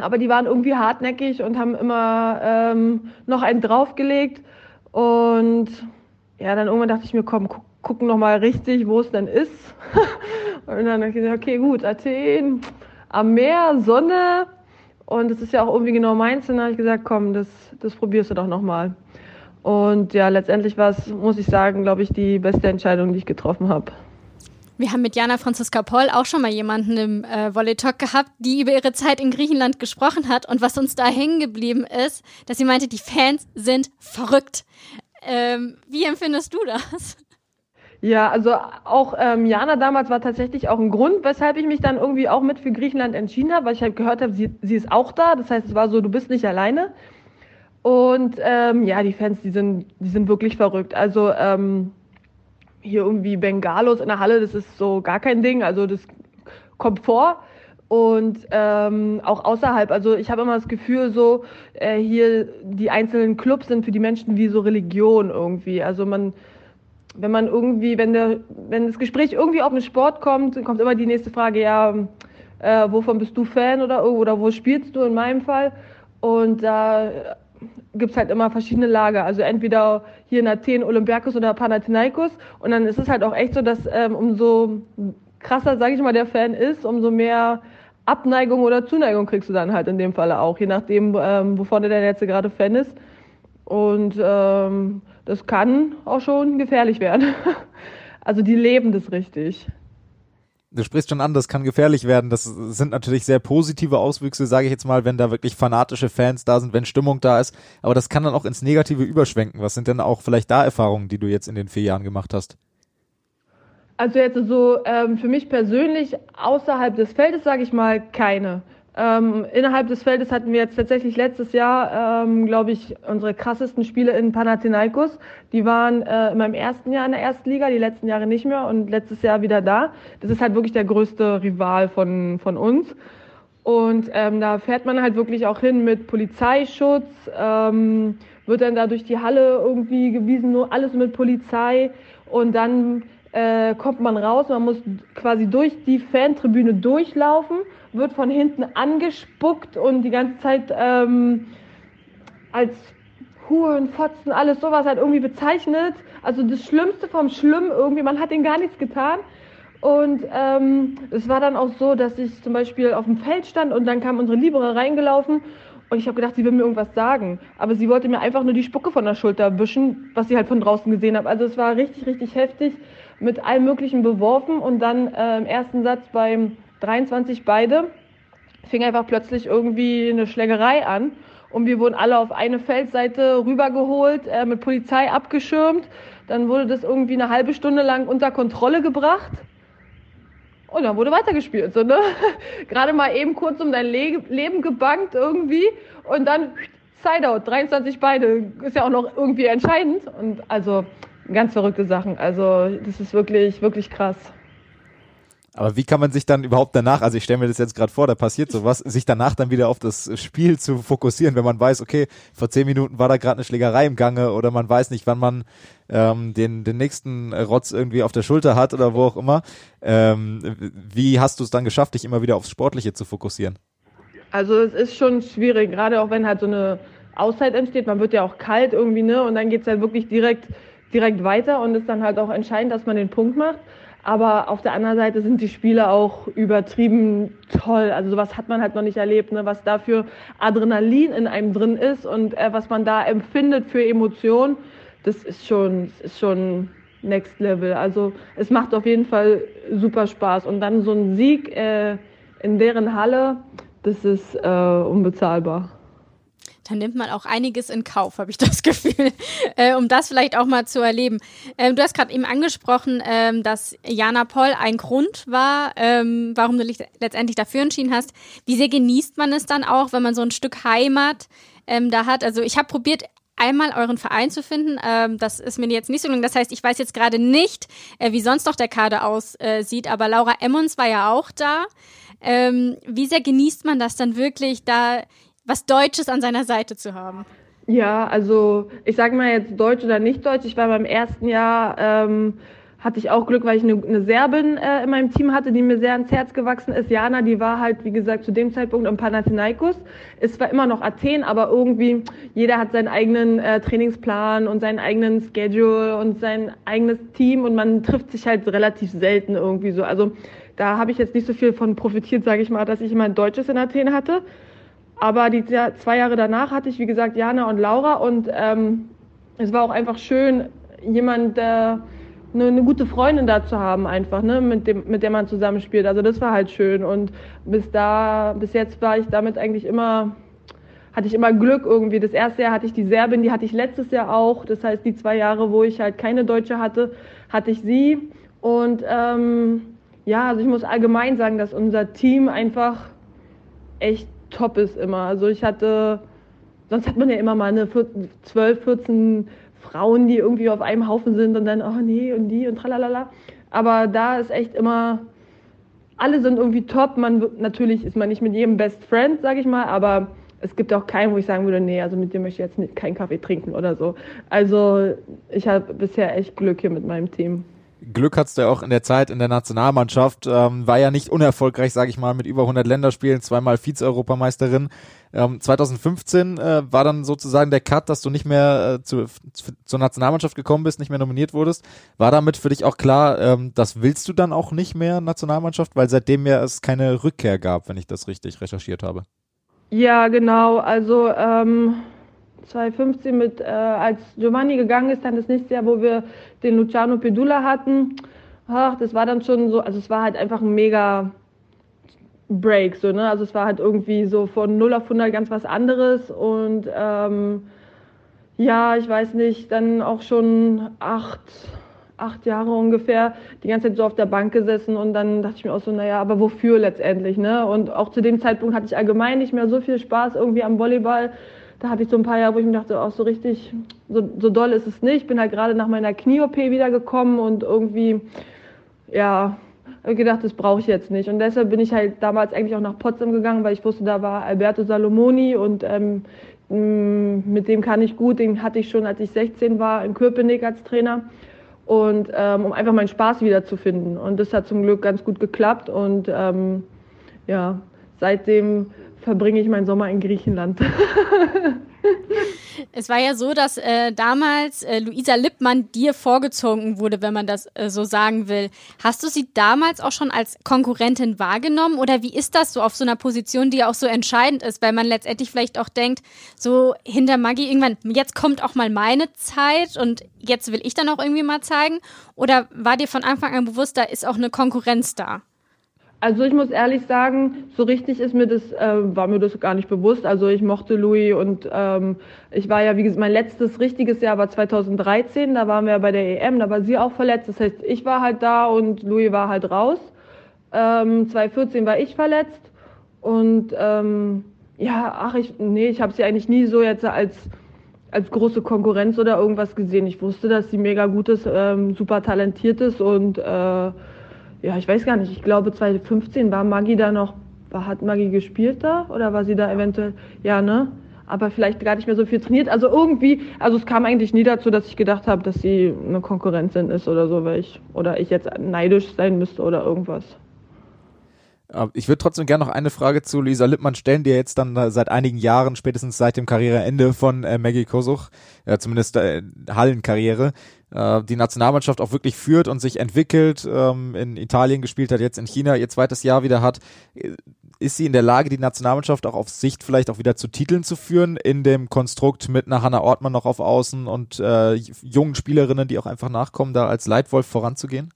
Aber die waren irgendwie hartnäckig und haben immer ähm, noch einen draufgelegt. Und ja, dann irgendwann dachte ich mir, komm, gu gucken noch mal richtig, wo es denn ist. und dann habe ich gesagt, okay, gut, Athen, am Meer, Sonne. Und es ist ja auch irgendwie genau meins. Und dann habe ich gesagt, komm, das, das probierst du doch noch mal. Und ja, letztendlich war es, muss ich sagen, glaube ich, die beste Entscheidung, die ich getroffen habe. Wir haben mit Jana Franziska Poll auch schon mal jemanden im äh, Volley Talk gehabt, die über ihre Zeit in Griechenland gesprochen hat und was uns da hängen geblieben ist, dass sie meinte, die Fans sind verrückt. Ähm, wie empfindest du das? Ja, also auch ähm, Jana damals war tatsächlich auch ein Grund, weshalb ich mich dann irgendwie auch mit für Griechenland entschieden habe, weil ich halt gehört habe, sie, sie ist auch da. Das heißt, es war so, du bist nicht alleine. Und ähm, ja, die Fans, die sind, die sind wirklich verrückt. Also ähm, hier irgendwie Bengalos in der Halle, das ist so gar kein Ding. Also das kommt vor. Und ähm, auch außerhalb, also ich habe immer das Gefühl, so äh, hier die einzelnen Clubs sind für die Menschen wie so Religion irgendwie. Also man, wenn man irgendwie, wenn der, wenn das Gespräch irgendwie auf den Sport kommt, kommt immer die nächste Frage, ja, äh, wovon bist du Fan oder oder wo spielst du in meinem Fall? Und da gibt es halt immer verschiedene Lager. Also entweder hier in Athen Olympiakos oder Panathinaikos. Und dann ist es halt auch echt so, dass ähm, umso krasser, sage ich mal, der Fan ist, umso mehr Abneigung oder Zuneigung kriegst du dann halt in dem Falle auch, je nachdem, ähm, wovon der jetzt gerade Fan ist. Und ähm, das kann auch schon gefährlich werden. also die leben das richtig du sprichst schon an, das kann gefährlich werden. Das sind natürlich sehr positive Auswüchse, sage ich jetzt mal, wenn da wirklich fanatische Fans da sind, wenn Stimmung da ist. Aber das kann dann auch ins Negative überschwenken. Was sind denn auch vielleicht da Erfahrungen, die du jetzt in den vier Jahren gemacht hast? Also jetzt so ähm, für mich persönlich außerhalb des Feldes sage ich mal keine. Ähm, innerhalb des Feldes hatten wir jetzt tatsächlich letztes Jahr, ähm, glaube ich, unsere krassesten Spiele in Panathinaikos. Die waren äh, in meinem ersten Jahr in der ersten Liga, die letzten Jahre nicht mehr und letztes Jahr wieder da. Das ist halt wirklich der größte Rival von, von uns. Und ähm, da fährt man halt wirklich auch hin mit Polizeischutz, ähm, wird dann da durch die Halle irgendwie gewiesen, nur alles mit Polizei. Und dann äh, kommt man raus, man muss quasi durch die Fantribüne durchlaufen wird von hinten angespuckt und die ganze Zeit ähm, als Huren, Fotzen, alles sowas halt irgendwie bezeichnet. Also das Schlimmste vom Schlimm irgendwie, man hat ihnen gar nichts getan. Und ähm, es war dann auch so, dass ich zum Beispiel auf dem Feld stand und dann kam unsere Libere reingelaufen und ich habe gedacht, sie will mir irgendwas sagen. Aber sie wollte mir einfach nur die Spucke von der Schulter wischen, was sie halt von draußen gesehen hat. Also es war richtig, richtig heftig, mit allem Möglichen beworfen und dann äh, im ersten Satz beim 23 beide, fing einfach plötzlich irgendwie eine Schlägerei an. Und wir wurden alle auf eine Feldseite rübergeholt, äh, mit Polizei abgeschirmt. Dann wurde das irgendwie eine halbe Stunde lang unter Kontrolle gebracht. Und dann wurde weitergespielt. So, ne? Gerade mal eben kurz um dein Le Leben gebankt irgendwie. Und dann Sideout, 23 beide. Ist ja auch noch irgendwie entscheidend. Und also ganz verrückte Sachen. Also das ist wirklich, wirklich krass. Aber wie kann man sich dann überhaupt danach, also ich stelle mir das jetzt gerade vor, da passiert sowas, sich danach dann wieder auf das Spiel zu fokussieren, wenn man weiß, okay, vor zehn Minuten war da gerade eine Schlägerei im Gange oder man weiß nicht, wann man ähm, den, den nächsten Rotz irgendwie auf der Schulter hat oder wo auch immer. Ähm, wie hast du es dann geschafft, dich immer wieder aufs Sportliche zu fokussieren? Also es ist schon schwierig, gerade auch wenn halt so eine Auszeit entsteht, man wird ja auch kalt irgendwie, ne? Und dann geht's halt wirklich direkt, direkt weiter und ist dann halt auch entscheidend, dass man den Punkt macht. Aber auf der anderen Seite sind die Spiele auch übertrieben toll. Also sowas hat man halt noch nicht erlebt, ne? was da für Adrenalin in einem drin ist und äh, was man da empfindet für Emotionen. Das ist schon, ist schon Next Level. Also es macht auf jeden Fall super Spaß. Und dann so ein Sieg äh, in deren Halle, das ist äh, unbezahlbar dann nimmt man auch einiges in Kauf, habe ich das Gefühl, äh, um das vielleicht auch mal zu erleben. Ähm, du hast gerade eben angesprochen, ähm, dass Jana Poll ein Grund war, ähm, warum du dich letztendlich dafür entschieden hast. Wie sehr genießt man es dann auch, wenn man so ein Stück Heimat ähm, da hat? Also ich habe probiert, einmal euren Verein zu finden. Ähm, das ist mir jetzt nicht so gelungen. Das heißt, ich weiß jetzt gerade nicht, äh, wie sonst noch der Kader aussieht, äh, aber Laura Emmons war ja auch da. Ähm, wie sehr genießt man das dann wirklich, da was Deutsches an seiner Seite zu haben? Ja, also ich sage mal jetzt Deutsch oder nicht Deutsch. Ich war beim ersten Jahr, ähm, hatte ich auch Glück, weil ich eine, eine Serbin äh, in meinem Team hatte, die mir sehr ans Herz gewachsen ist. Jana, die war halt, wie gesagt, zu dem Zeitpunkt im Panathinaikos. Es war immer noch Athen, aber irgendwie jeder hat seinen eigenen äh, Trainingsplan und seinen eigenen Schedule und sein eigenes Team und man trifft sich halt relativ selten irgendwie so. Also da habe ich jetzt nicht so viel von profitiert, sage ich mal, dass ich immer ein Deutsches in Athen hatte. Aber die zwei Jahre danach hatte ich, wie gesagt, Jana und Laura und ähm, es war auch einfach schön, jemand, der eine, eine gute Freundin da zu haben, einfach, ne, mit dem, mit der man zusammenspielt. Also das war halt schön. Und bis da, bis jetzt war ich damit eigentlich immer, hatte ich immer Glück irgendwie. Das erste Jahr hatte ich die Serbin, die hatte ich letztes Jahr auch. Das heißt, die zwei Jahre, wo ich halt keine Deutsche hatte, hatte ich sie. Und ähm, ja, also ich muss allgemein sagen, dass unser Team einfach echt top ist immer. Also ich hatte, sonst hat man ja immer mal eine 12, 14 Frauen, die irgendwie auf einem Haufen sind und dann, oh nee, und die und tralalala. Aber da ist echt immer, alle sind irgendwie top. Man natürlich ist man nicht mit jedem Best Friend, sag ich mal, aber es gibt auch keinen, wo ich sagen würde, nee, also mit dem möchte ich jetzt keinen Kaffee trinken oder so. Also ich habe bisher echt Glück hier mit meinem Team. Glück hattest du ja auch in der Zeit in der Nationalmannschaft, ähm, war ja nicht unerfolgreich, sage ich mal, mit über 100 Länderspielen, zweimal Vize-Europameisterin. Ähm, 2015 äh, war dann sozusagen der Cut, dass du nicht mehr äh, zu, zu, zur Nationalmannschaft gekommen bist, nicht mehr nominiert wurdest. War damit für dich auch klar, ähm, das willst du dann auch nicht mehr Nationalmannschaft, weil seitdem ja es keine Rückkehr gab, wenn ich das richtig recherchiert habe. Ja, genau. Also ähm 2015 mit, äh, als Giovanni gegangen ist, dann das nächste Jahr, wo wir den Luciano Pedula hatten. Ach, das war dann schon so, also es war halt einfach ein mega Break, so, ne? Also es war halt irgendwie so von 0 auf 100 ganz was anderes und ähm, ja, ich weiß nicht, dann auch schon acht, acht Jahre ungefähr die ganze Zeit so auf der Bank gesessen und dann dachte ich mir auch so, naja, aber wofür letztendlich, ne? Und auch zu dem Zeitpunkt hatte ich allgemein nicht mehr so viel Spaß irgendwie am Volleyball. Da hatte ich so ein paar Jahre, wo ich mir dachte, auch so richtig, so, so doll ist es nicht. Bin halt gerade nach meiner Knie-OP wiedergekommen und irgendwie, ja, gedacht, das brauche ich jetzt nicht. Und deshalb bin ich halt damals eigentlich auch nach Potsdam gegangen, weil ich wusste, da war Alberto Salomoni und ähm, mit dem kann ich gut. Den hatte ich schon, als ich 16 war, in Köpenick als Trainer und ähm, um einfach meinen Spaß wiederzufinden. Und das hat zum Glück ganz gut geklappt und ähm, ja, seitdem verbringe ich meinen Sommer in Griechenland. Es war ja so, dass äh, damals äh, Luisa Lippmann dir vorgezogen wurde, wenn man das äh, so sagen will. Hast du sie damals auch schon als Konkurrentin wahrgenommen oder wie ist das so auf so einer Position, die auch so entscheidend ist, weil man letztendlich vielleicht auch denkt, so hinter Maggie irgendwann, jetzt kommt auch mal meine Zeit und jetzt will ich dann auch irgendwie mal zeigen? Oder war dir von Anfang an bewusst, da ist auch eine Konkurrenz da? Also ich muss ehrlich sagen, so richtig ist mir das, äh, war mir das gar nicht bewusst. Also ich mochte Louis und ähm, ich war ja, wie gesagt, mein letztes richtiges Jahr war 2013, da waren wir bei der EM, da war sie auch verletzt. Das heißt, ich war halt da und Louis war halt raus. Ähm, 2014 war ich verletzt und ähm, ja, ach ich, nee, ich habe sie eigentlich nie so jetzt als als große Konkurrenz oder irgendwas gesehen. Ich wusste, dass sie mega gut ist, ähm, super talentiert ist und äh, ja, ich weiß gar nicht, ich glaube 2015 war Maggie da noch, hat Maggie gespielt da oder war sie da eventuell, ja, ne? Aber vielleicht gar nicht mehr so viel trainiert. Also irgendwie, also es kam eigentlich nie dazu, dass ich gedacht habe, dass sie eine Konkurrentin ist oder so, weil ich, oder ich jetzt neidisch sein müsste oder irgendwas. Ich würde trotzdem gerne noch eine Frage zu Lisa Lippmann stellen, die jetzt dann seit einigen Jahren, spätestens seit dem Karriereende von äh, Maggie Kosuch, äh, zumindest äh, Hallenkarriere, äh, die Nationalmannschaft auch wirklich führt und sich entwickelt, ähm, in Italien gespielt hat, jetzt in China ihr zweites Jahr wieder hat. Ist sie in der Lage, die Nationalmannschaft auch auf Sicht vielleicht auch wieder zu Titeln zu führen, in dem Konstrukt mit einer Hannah Ortmann noch auf Außen und äh, jungen Spielerinnen, die auch einfach nachkommen, da als Leitwolf voranzugehen?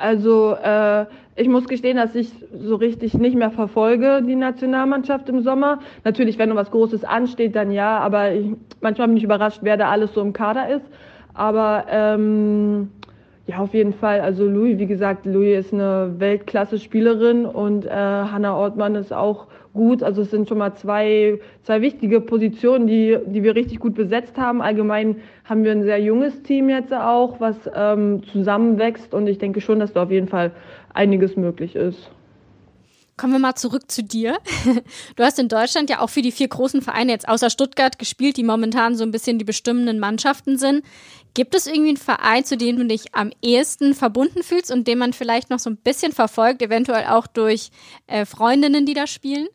Also äh, ich muss gestehen, dass ich so richtig nicht mehr verfolge die Nationalmannschaft im Sommer. Natürlich, wenn noch was Großes ansteht, dann ja, aber ich, manchmal bin ich überrascht, wer da alles so im Kader ist. Aber ähm, ja, auf jeden Fall. Also Louis, wie gesagt, Louis ist eine Weltklasse-Spielerin und äh, Hannah Ortmann ist auch gut. Also es sind schon mal zwei, zwei wichtige Positionen, die, die wir richtig gut besetzt haben. Allgemein haben wir ein sehr junges Team jetzt auch, was ähm, zusammenwächst und ich denke schon, dass da auf jeden Fall einiges möglich ist. Kommen wir mal zurück zu dir. Du hast in Deutschland ja auch für die vier großen Vereine jetzt außer Stuttgart gespielt, die momentan so ein bisschen die bestimmenden Mannschaften sind. Gibt es irgendwie einen Verein, zu dem du dich am ehesten verbunden fühlst und den man vielleicht noch so ein bisschen verfolgt, eventuell auch durch äh, Freundinnen, die da spielen?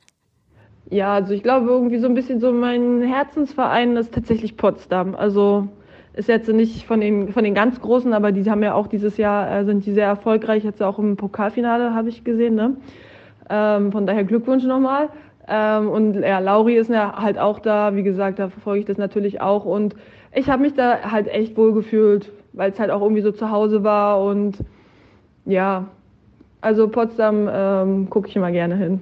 Ja, also ich glaube irgendwie so ein bisschen so mein Herzensverein ist tatsächlich Potsdam. Also ist jetzt nicht von den von den ganz großen, aber die haben ja auch dieses Jahr äh, sind die sehr erfolgreich. Jetzt auch im Pokalfinale habe ich gesehen. Ne? Ähm, von daher Glückwunsch nochmal. Ähm, und ja, Lauri ist ja halt auch da. Wie gesagt, da verfolge ich das natürlich auch. Und ich habe mich da halt echt wohl gefühlt, weil es halt auch irgendwie so zu Hause war. Und ja, also Potsdam ähm, gucke ich immer gerne hin.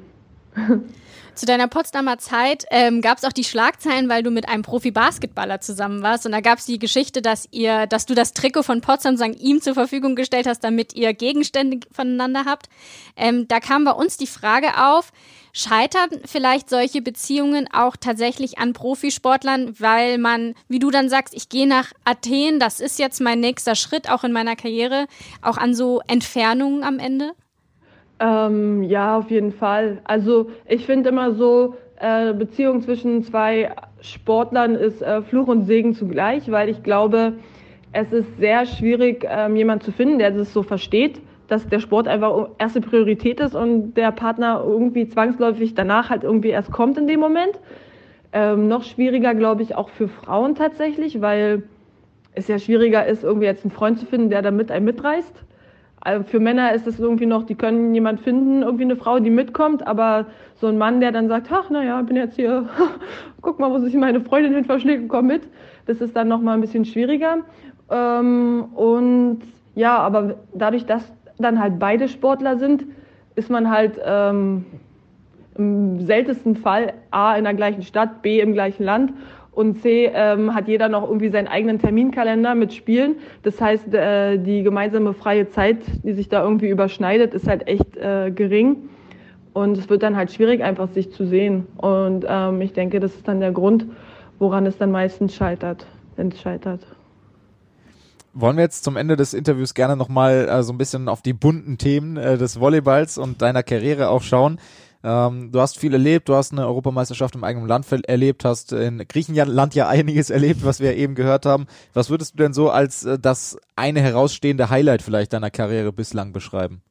Zu deiner Potsdamer Zeit ähm, gab es auch die Schlagzeilen, weil du mit einem Profi-Basketballer zusammen warst. Und da gab es die Geschichte, dass ihr, dass du das Trikot von Potsdam sagen, ihm zur Verfügung gestellt hast, damit ihr Gegenstände voneinander habt. Ähm, da kam bei uns die Frage auf, scheitern vielleicht solche Beziehungen auch tatsächlich an Profisportlern, weil man, wie du dann sagst, ich gehe nach Athen, das ist jetzt mein nächster Schritt auch in meiner Karriere, auch an so Entfernungen am Ende? Ähm, ja, auf jeden Fall. Also ich finde immer so, äh, Beziehung zwischen zwei Sportlern ist äh, Fluch und Segen zugleich, weil ich glaube, es ist sehr schwierig, ähm, jemanden zu finden, der das so versteht, dass der Sport einfach erste Priorität ist und der Partner irgendwie zwangsläufig danach halt irgendwie erst kommt in dem Moment. Ähm, noch schwieriger, glaube ich, auch für Frauen tatsächlich, weil es ja schwieriger ist, irgendwie jetzt einen Freund zu finden, der da mit einem mitreist. Also für Männer ist es irgendwie noch, die können jemand finden, irgendwie eine Frau, die mitkommt, aber so ein Mann, der dann sagt, ach, naja, bin jetzt hier, guck mal, wo sich meine Freundin hin verschlägt, komm mit. Das ist dann nochmal ein bisschen schwieriger. Ähm, und ja, aber dadurch, dass dann halt beide Sportler sind, ist man halt ähm, im seltensten Fall A in der gleichen Stadt, B im gleichen Land Und C, ähm, hat jeder noch irgendwie seinen eigenen Terminkalender mit Spielen. Das heißt, äh, die gemeinsame freie Zeit, die sich da irgendwie überschneidet, ist halt echt äh, gering. Und es wird dann halt schwierig, einfach sich zu sehen. Und ähm, ich denke, das ist dann der Grund, woran es dann meistens scheitert, wenn es scheitert. Wollen wir jetzt zum Ende des Interviews gerne nochmal äh, so ein bisschen auf die bunten Themen äh, des Volleyballs und deiner Karriere auch schauen. Ähm, du hast viel erlebt, du hast eine Europameisterschaft im eigenen Land erlebt, hast in Griechenland ja einiges erlebt, was wir eben gehört haben. Was würdest du denn so als äh, das eine herausstehende Highlight vielleicht deiner Karriere bislang beschreiben?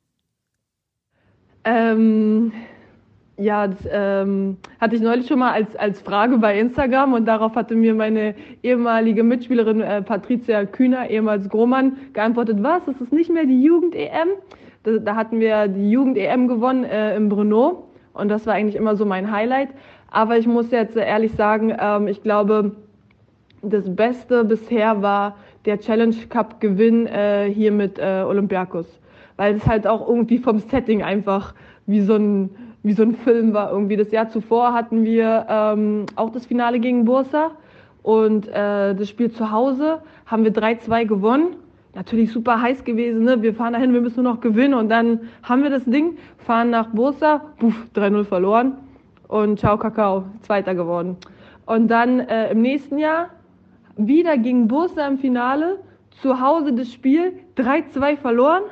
Ähm, ja, das ähm, hatte ich neulich schon mal als, als Frage bei Instagram und darauf hatte mir meine ehemalige Mitspielerin äh, Patricia Kühner, ehemals Grohmann, geantwortet, was, das ist nicht mehr die Jugend-EM? Da, da, hatten wir die Jugend-EM gewonnen äh, im Brno und das war eigentlich immer so mein Highlight. Aber ich muss jetzt ehrlich sagen, ähm, ich glaube, das Beste bisher war der Challenge Cup Gewinn äh, hier mit äh, Olympiakos, weil es halt auch irgendwie vom Setting einfach wie so ein wie so ein Film war irgendwie. Das Jahr zuvor hatten wir ähm, auch das Finale gegen Bursa und äh, das Spiel zu Hause haben wir 3-2 gewonnen. Natürlich super heiß gewesen, ne? Wir fahren dahin, wir müssen nur noch gewinnen und dann haben wir das Ding, fahren nach Bursa, puff, 3-0 verloren und ciao Kakao, Zweiter geworden. Und dann äh, im nächsten Jahr wieder gegen Bursa im Finale, zu Hause das Spiel, 3-2 verloren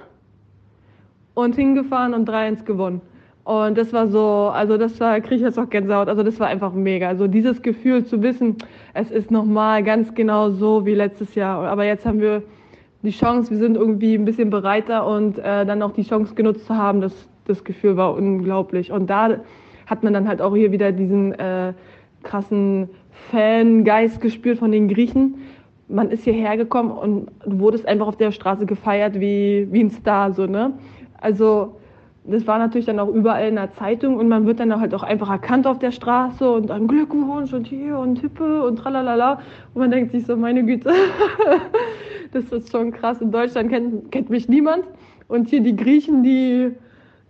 und hingefahren und 3-1 gewonnen. Und das war so, also das war, kriege ich jetzt auch Gänsehaut, also das war einfach mega. Also dieses Gefühl zu wissen, es ist nochmal ganz genau so wie letztes Jahr. Aber jetzt haben wir die Chance, wir sind irgendwie ein bisschen bereiter und äh, dann auch die Chance genutzt zu haben, das, das Gefühl war unglaublich. Und da hat man dann halt auch hier wieder diesen äh, krassen Fangeist gespürt von den Griechen. Man ist hierher gekommen und du wurdest einfach auf der Straße gefeiert wie, wie ein Star, so, ne? Also, das war natürlich dann auch überall in der Zeitung und man wird dann halt auch einfach erkannt auf der Straße und dann Glückwunsch und hier und Hippe und tralalala. Und man denkt sich so, meine Güte, das ist schon krass. In Deutschland kennt, kennt mich niemand und hier die Griechen, die,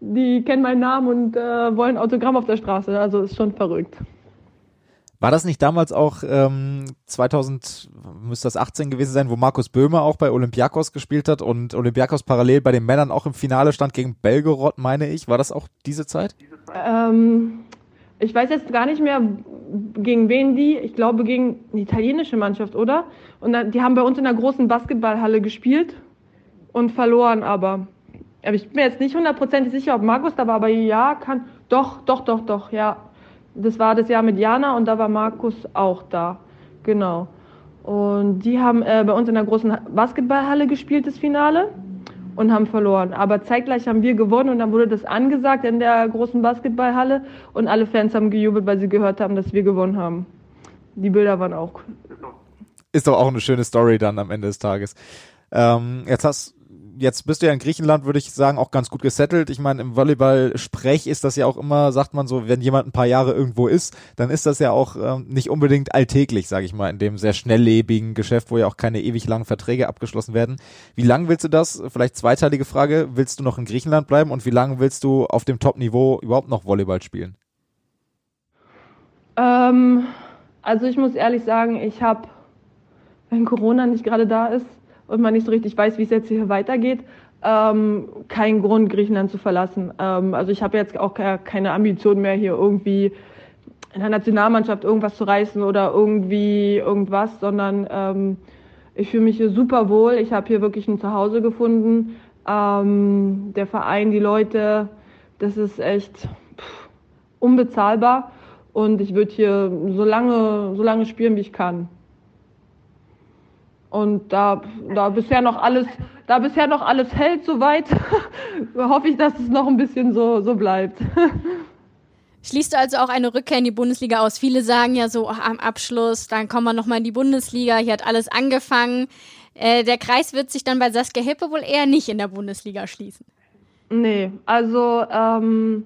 die kennen meinen Namen und äh, wollen Autogramm auf der Straße. Also ist schon verrückt. War das nicht damals auch ähm, 2000, müsste das 18 gewesen sein, wo Markus Böhmer auch bei Olympiakos gespielt hat und Olympiakos parallel bei den Männern auch im Finale stand gegen Belgorod, meine ich. War das auch diese Zeit? Ähm, ich weiß jetzt gar nicht mehr, gegen wen die, ich glaube gegen die italienische Mannschaft, oder? Und dann, die haben bei uns in der großen Basketballhalle gespielt und verloren aber. Aber ich bin mir jetzt nicht hundertprozentig sicher, ob Markus da war, aber ja, kann, doch, doch, doch, doch, ja das war das Jahr mit Jana und da war Markus auch da. Genau. Und die haben äh, bei uns in der großen Basketballhalle gespielt, das Finale, und haben verloren. Aber zeitgleich haben wir gewonnen und dann wurde das angesagt in der großen Basketballhalle und alle Fans haben gejubelt, weil sie gehört haben, dass wir gewonnen haben. Die Bilder waren auch. Ist doch auch eine schöne Story dann am Ende des Tages. Ähm, jetzt hast jetzt bist du ja in Griechenland, würde ich sagen, auch ganz gut gesettelt. Ich meine, im Volleyball-Sprech ist das ja auch immer, sagt man so, wenn jemand ein paar Jahre irgendwo ist, dann ist das ja auch ähm, nicht unbedingt alltäglich, sage ich mal, in dem sehr schnelllebigen Geschäft, wo ja auch keine ewig langen Verträge abgeschlossen werden. Wie lange willst du das? Vielleicht zweiteilige Frage. Willst du noch in Griechenland bleiben und wie lange willst du auf dem Top-Niveau überhaupt noch Volleyball spielen? Ähm, also ich muss ehrlich sagen, ich habe, wenn Corona nicht gerade da ist, und man nicht so richtig weiß, wie es jetzt hier weitergeht, ähm, keinen Grund, Griechenland zu verlassen. Ähm, also ich habe jetzt auch keine Ambition mehr, hier irgendwie in der Nationalmannschaft irgendwas zu reißen oder irgendwie irgendwas, sondern ähm, ich fühle mich hier super wohl. Ich habe hier wirklich ein Zuhause gefunden. Ähm, der Verein, die Leute, das ist echt pff, unbezahlbar. Und ich würde hier so lange, so lange spielen, wie ich kann. Und da, da bisher noch alles, da bisher noch alles hält soweit, hoffe ich, dass es noch ein bisschen so, so bleibt. Schließt du also auch eine Rückkehr in die Bundesliga aus? Viele sagen ja so, oh, am Abschluss, dann kommen wir nochmal in die Bundesliga, hier hat alles angefangen. Äh, der Kreis wird sich dann bei Saskia Hippe wohl eher nicht in der Bundesliga schließen. Nee, also ähm,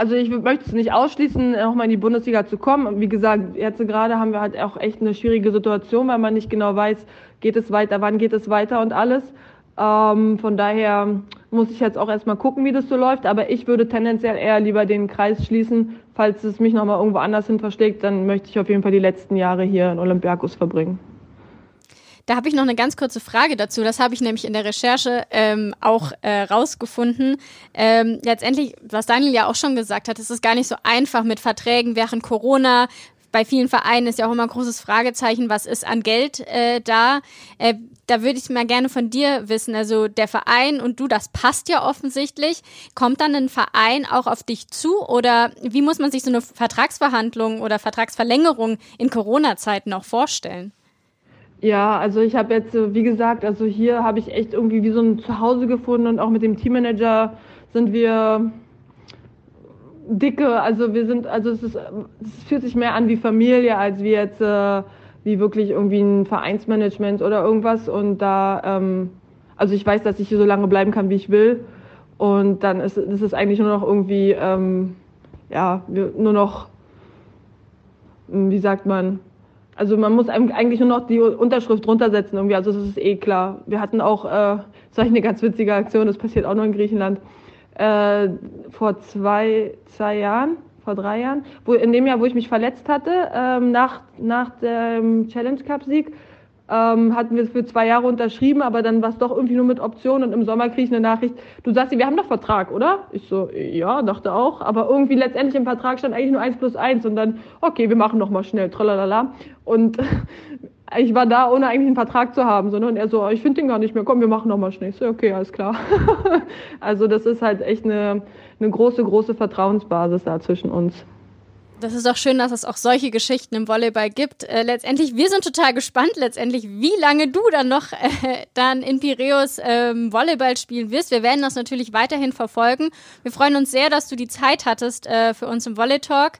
also ich möchte es nicht ausschließen, nochmal in die Bundesliga zu kommen. Wie gesagt, jetzt gerade haben wir halt auch echt eine schwierige Situation, weil man nicht genau weiß, geht es weiter, wann geht es weiter und alles. Ähm, von daher muss ich jetzt auch erstmal gucken, wie das so läuft. Aber ich würde tendenziell eher lieber den Kreis schließen. Falls es mich nochmal irgendwo anders hin verschlägt, dann möchte ich auf jeden Fall die letzten Jahre hier in Olympiakos verbringen. Da habe ich noch eine ganz kurze Frage dazu. Das habe ich nämlich in der Recherche ähm, auch äh, rausgefunden. Ähm, letztendlich, was Daniel ja auch schon gesagt hat, ist es gar nicht so einfach mit Verträgen während Corona. Bei vielen Vereinen ist ja auch immer ein großes Fragezeichen, was ist an Geld äh, da. Äh, da würde ich mal gerne von dir wissen. Also der Verein und du, das passt ja offensichtlich. Kommt dann ein Verein auch auf dich zu oder wie muss man sich so eine Vertragsverhandlung oder Vertragsverlängerung in Corona-Zeiten auch vorstellen? Ja, also ich habe jetzt, wie gesagt, also hier habe ich echt irgendwie wie so ein Zuhause gefunden und auch mit dem Teammanager sind wir dicke, also wir sind, also es ist, es fühlt sich mehr an wie Familie, als wie jetzt äh, wie wirklich irgendwie ein Vereinsmanagement oder irgendwas. Und da, ähm, also ich weiß, dass ich hier so lange bleiben kann, wie ich will. Und dann ist, ist es eigentlich nur noch irgendwie, ähm, ja, nur noch, wie sagt man, also man muss eigentlich nur noch die Unterschrift runtersetzen irgendwie. Also das ist eh klar. Wir hatten auch, äh, war eine ganz witzige Aktion, das passiert auch noch in Griechenland, äh, vor zwei, zwei Jahren, vor drei Jahren, wo in dem Jahr, wo ich mich verletzt hatte, ähm, nach, nach dem Challenge Cup Sieg, ähm, hatten wir es für zwei Jahre unterschrieben, aber dann war es doch irgendwie nur mit Option und im Sommer kriege ich eine Nachricht, du sagst, wir haben doch Vertrag, oder? Ich so, ja, dachte auch, aber irgendwie letztendlich im Vertrag stand eigentlich nur eins plus eins und dann, okay, wir machen noch mal schnell, tralalala. Und ich war da, ohne eigentlich einen Vertrag zu haben, sondern er so, ich finde den gar nicht mehr, komm, wir machen noch mal schnell. Ich so, okay, alles klar. also das ist halt echt eine, eine große, große Vertrauensbasis da zwischen uns. Das ist auch schön, dass es auch solche Geschichten im Volleyball gibt. Äh, letztendlich, wir sind total gespannt, letztendlich, wie lange du dann noch äh, dann in Piräus ähm, Volleyball spielen wirst. Wir werden das natürlich weiterhin verfolgen. Wir freuen uns sehr, dass du die Zeit hattest äh, für uns im Volley Talk.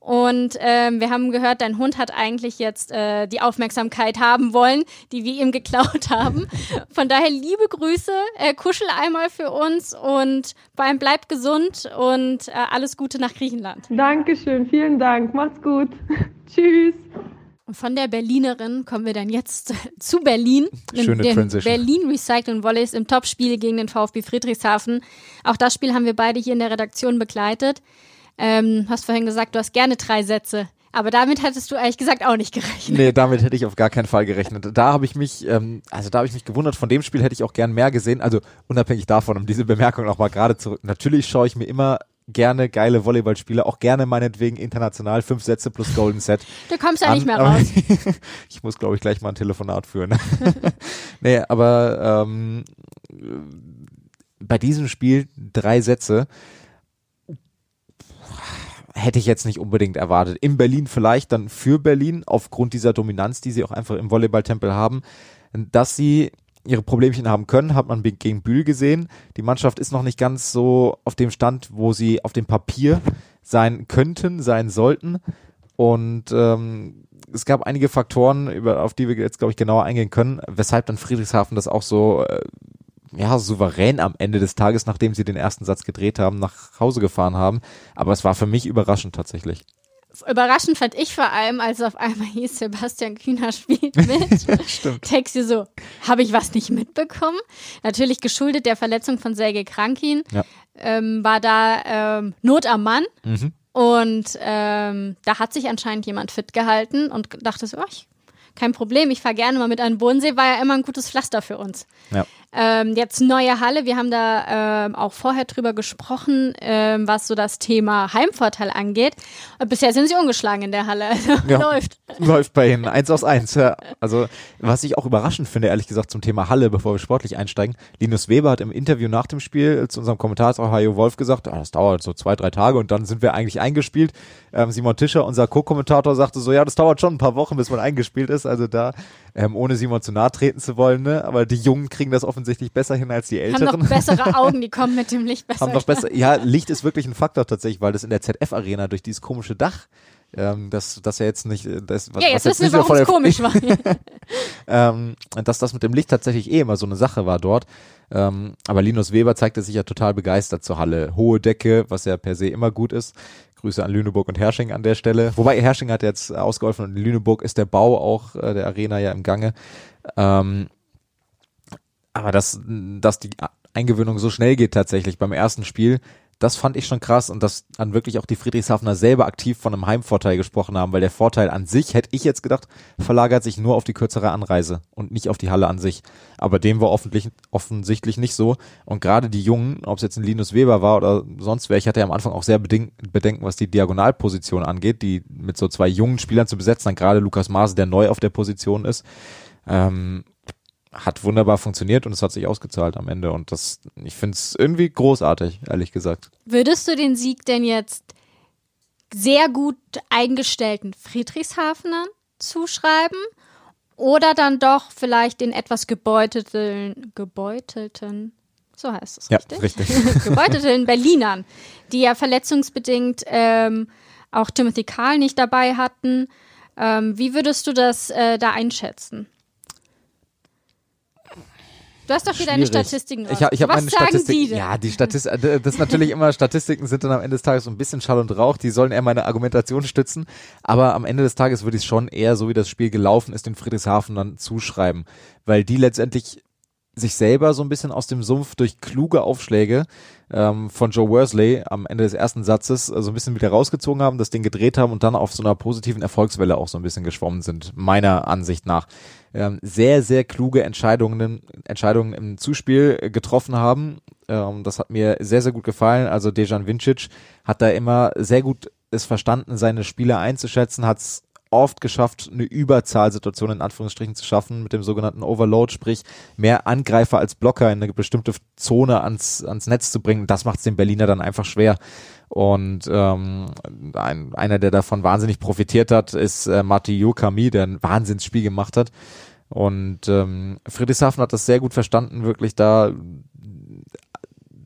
Und ähm, wir haben gehört, dein Hund hat eigentlich jetzt äh, die Aufmerksamkeit haben wollen, die wir ihm geklaut haben. Von daher liebe Grüße, äh, kuschel einmal für uns und vor allem bleib gesund und äh, alles Gute nach Griechenland. Dankeschön, vielen Dank. Macht's gut. Tschüss. Und von der Berlinerin kommen wir dann jetzt zu Berlin. Schöne dem Transition. Berlin Recycling Volleys im Topspiel gegen den VfB Friedrichshafen. Auch das Spiel haben wir beide hier in der Redaktion begleitet. Ähm, hast vorhin gesagt, du hast gerne drei Sätze. Aber damit hattest du eigentlich gesagt auch nicht gerechnet. Nee, damit hätte ich auf gar keinen Fall gerechnet. Da habe ich mich, ähm, also da habe ich mich gewundert, von dem Spiel hätte ich auch gern mehr gesehen. Also unabhängig davon, um diese Bemerkung nochmal gerade zurück. Natürlich schaue ich mir immer gerne geile Volleyballspiele, auch gerne meinetwegen international fünf Sätze plus Golden Set. Du kommst ja nicht mehr raus. ich muss, glaube ich, gleich mal ein Telefonat führen. nee, aber ähm, bei diesem Spiel drei Sätze hätte ich jetzt nicht unbedingt erwartet. In Berlin vielleicht dann für Berlin, aufgrund dieser Dominanz, die sie auch einfach im Volleyballtempel haben, dass sie ihre Problemchen haben können, hat man gegen Bühl gesehen. Die Mannschaft ist noch nicht ganz so auf dem Stand, wo sie auf dem Papier sein könnten, sein sollten. Und ähm, es gab einige Faktoren, über, auf die wir jetzt, glaube ich, genauer eingehen können, weshalb dann Friedrichshafen das auch so äh, ja, souverän am Ende des Tages, nachdem sie den ersten Satz gedreht haben, nach Hause gefahren haben. Aber es war für mich überraschend tatsächlich überraschend fand ich vor allem, als auf einmal hieß, Sebastian Kühner spielt mit. Stimmt. Text dir so, habe ich was nicht mitbekommen? Natürlich geschuldet der Verletzung von Sergei Krankin, ja. ähm, war da ähm, Not am Mann. Mhm. Und ähm, da hat sich anscheinend jemand fit gehalten und dachte so, oh, ich, kein Problem, ich fahre gerne mal mit an den Bodensee, war ja immer ein gutes Pflaster für uns. Ja. Ähm, jetzt neue Halle, wir haben da ähm, auch vorher drüber gesprochen, ähm, was so das Thema Heimvorteil angeht. Bisher sind sie ungeschlagen in der Halle. Also ja, läuft. Läuft bei ihnen. Eins aus eins. Ja. Also, was ich auch überraschend finde, ehrlich gesagt, zum Thema Halle, bevor wir sportlich einsteigen. Linus Weber hat im Interview nach dem Spiel zu unserem Kommentator Hajo Wolf gesagt, ah, das dauert so zwei, drei Tage und dann sind wir eigentlich eingespielt. Ähm, Simon Tischer, unser Co-Kommentator, sagte so, ja, das dauert schon ein paar Wochen, bis man eingespielt ist. Also da, ähm, ohne Simon zu nahe treten zu wollen, ne? aber die Jungen kriegen das offensichtlich besser hin als die Älteren. Haben noch bessere Augen, die kommen mit dem Licht besser. Haben noch besser, ja, Licht ist wirklich ein Faktor tatsächlich, weil das in der ZF-Arena durch dieses komische Dach ähm, dass das ja jetzt nicht das ja jetzt wissen wir warum es komisch war ähm, dass das mit dem Licht tatsächlich eh immer so eine Sache war dort ähm, aber Linus Weber zeigte sich ja total begeistert zur Halle hohe Decke was ja per se immer gut ist Grüße an Lüneburg und Hersching an der Stelle. Wobei Hersching hat jetzt ausgeholfen und in Lüneburg ist der Bau auch äh, der Arena ja im Gange. Ähm, aber dass, dass die Eingewöhnung so schnell geht tatsächlich beim ersten Spiel, das fand ich schon krass und dass dann wirklich auch die Friedrichshafener selber aktiv von einem Heimvorteil gesprochen haben, weil der Vorteil an sich, hätte ich jetzt gedacht, verlagert sich nur auf die kürzere Anreise und nicht auf die Halle an sich. Aber dem war offensichtlich nicht so. Und gerade die Jungen, ob es jetzt ein Linus Weber war oder sonst wer, ich hatte ja am Anfang auch sehr Bedenken, was die Diagonalposition angeht, die mit so zwei jungen Spielern zu besetzen, dann gerade Lukas Maase, der neu auf der Position ist. Ähm, hat wunderbar funktioniert und es hat sich ausgezahlt am Ende. Und das, ich finde es irgendwie großartig, ehrlich gesagt. Würdest du den Sieg denn jetzt sehr gut eingestellten Friedrichshafenern zuschreiben? Oder dann doch vielleicht den etwas gebeutelten, gebeutelten, so heißt es ja, richtig? richtig. gebeutelten Berlinern, die ja verletzungsbedingt ähm, auch Timothy Karl nicht dabei hatten. Ähm, wie würdest du das äh, da einschätzen? Du hast doch hier deine Statistiken. Ich, ich habe meine Statistiken. Ja, die Statistiken, äh, das ist natürlich immer, Statistiken sind dann am Ende des Tages so ein bisschen Schall und Rauch, die sollen eher meine Argumentation stützen, aber am Ende des Tages würde ich es schon eher, so wie das Spiel gelaufen ist, den Friedrichshafen dann zuschreiben, weil die letztendlich sich selber so ein bisschen aus dem Sumpf durch kluge Aufschläge ähm, von Joe Worsley am Ende des ersten Satzes äh, so ein bisschen wieder rausgezogen haben, das Ding gedreht haben und dann auf so einer positiven Erfolgswelle auch so ein bisschen geschwommen sind, meiner Ansicht nach. Ähm, sehr, sehr kluge Entscheidungen, Entscheidungen im Zuspiel getroffen haben. Ähm, das hat mir sehr, sehr gut gefallen. Also Dejan Vincic hat da immer sehr gut es verstanden, seine Spieler einzuschätzen, hat es oft geschafft, eine Überzahlsituation in Anführungsstrichen zu schaffen mit dem sogenannten Overload, sprich mehr Angreifer als Blocker in eine bestimmte Zone ans, ans Netz zu bringen. Das macht es den Berliner dann einfach schwer. Und ähm, ein, einer, der davon wahnsinnig profitiert hat, ist äh, Mati Yokami, der ein Wahnsinnsspiel gemacht hat. Und ähm, Friedrichshafen hat das sehr gut verstanden, wirklich da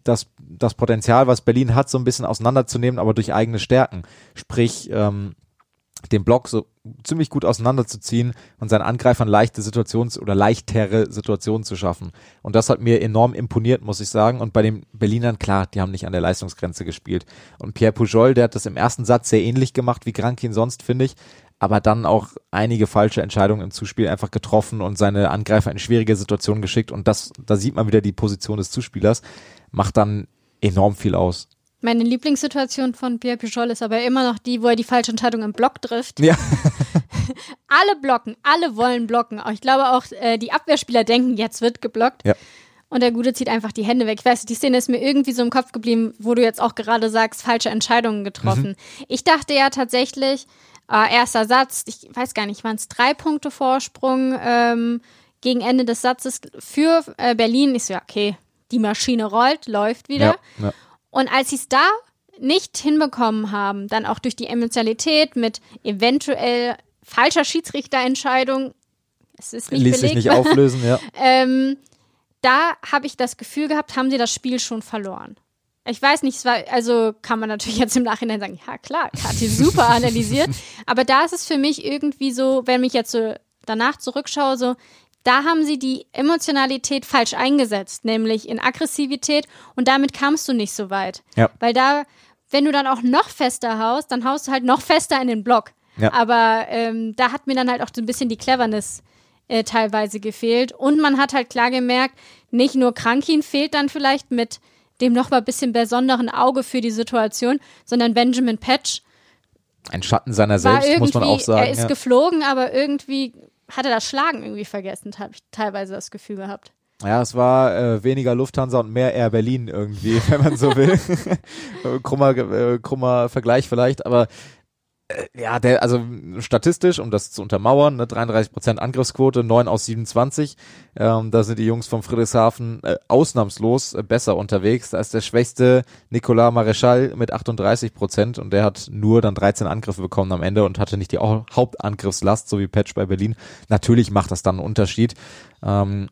das, das Potenzial, was Berlin hat, so ein bisschen auseinanderzunehmen, aber durch eigene Stärken. Sprich, ähm, den Block so ziemlich gut auseinanderzuziehen und seinen Angreifern leichte Situations- oder leichtere Situationen zu schaffen. Und das hat mir enorm imponiert, muss ich sagen. Und bei den Berlinern, klar, die haben nicht an der Leistungsgrenze gespielt. Und Pierre Pujol, der hat das im ersten Satz sehr ähnlich gemacht wie Grankin sonst, finde ich. Aber dann auch einige falsche Entscheidungen im Zuspiel einfach getroffen und seine Angreifer in schwierige Situationen geschickt. Und das, da sieht man wieder die Position des Zuspielers, macht dann enorm viel aus. Meine Lieblingssituation von Pierre Pujol ist aber immer noch die, wo er die falsche Entscheidung im Block trifft. Ja. alle blocken, alle wollen blocken. Ich glaube auch, äh, die Abwehrspieler denken, jetzt wird geblockt. Ja. Und der Gute zieht einfach die Hände weg. Ich weiß, die Szene ist mir irgendwie so im Kopf geblieben, wo du jetzt auch gerade sagst, falsche Entscheidungen getroffen. Mhm. Ich dachte ja tatsächlich, äh, erster Satz, ich weiß gar nicht, waren es drei Punkte Vorsprung ähm, gegen Ende des Satzes für äh, Berlin. Ich so, ja, okay, die Maschine rollt, läuft wieder. Ja, ja. Und als sie es da nicht hinbekommen haben, dann auch durch die Emotionalität mit eventuell falscher Schiedsrichterentscheidung, es ist nicht Ließ sich nicht auflösen, ja. ähm, da habe ich das Gefühl gehabt, haben sie das Spiel schon verloren. Ich weiß nicht, war, also kann man natürlich jetzt im Nachhinein sagen, ja klar, Kathi super analysiert, aber da ist es für mich irgendwie so, wenn ich jetzt so danach zurückschaue, so, da haben sie die Emotionalität falsch eingesetzt, nämlich in Aggressivität und damit kamst du nicht so weit. Ja. Weil da, wenn du dann auch noch fester haust, dann haust du halt noch fester in den Block. Ja. Aber ähm, da hat mir dann halt auch so ein bisschen die Cleverness äh, teilweise gefehlt. Und man hat halt klar gemerkt, nicht nur Krankin fehlt dann vielleicht mit dem noch mal ein bisschen besonderen Auge für die Situation, sondern Benjamin Patch. Ein Schatten seiner selbst, muss man auch sagen. Er ist ja. geflogen, aber irgendwie hat er das Schlagen irgendwie vergessen, habe ich teilweise das Gefühl gehabt. Ja, es war äh, weniger Lufthansa und mehr Air Berlin irgendwie, wenn man so will. krummer, äh, krummer Vergleich vielleicht, aber ja, der, also statistisch, um das zu untermauern, ne, 33% Angriffsquote, 9 aus 27. Ähm, da sind die Jungs vom Friedrichshafen äh, ausnahmslos äh, besser unterwegs. Da ist der schwächste Nicolas Maréchal mit 38% und der hat nur dann 13 Angriffe bekommen am Ende und hatte nicht die Hauptangriffslast, so wie Patch bei Berlin. Natürlich macht das dann einen Unterschied. Ähm,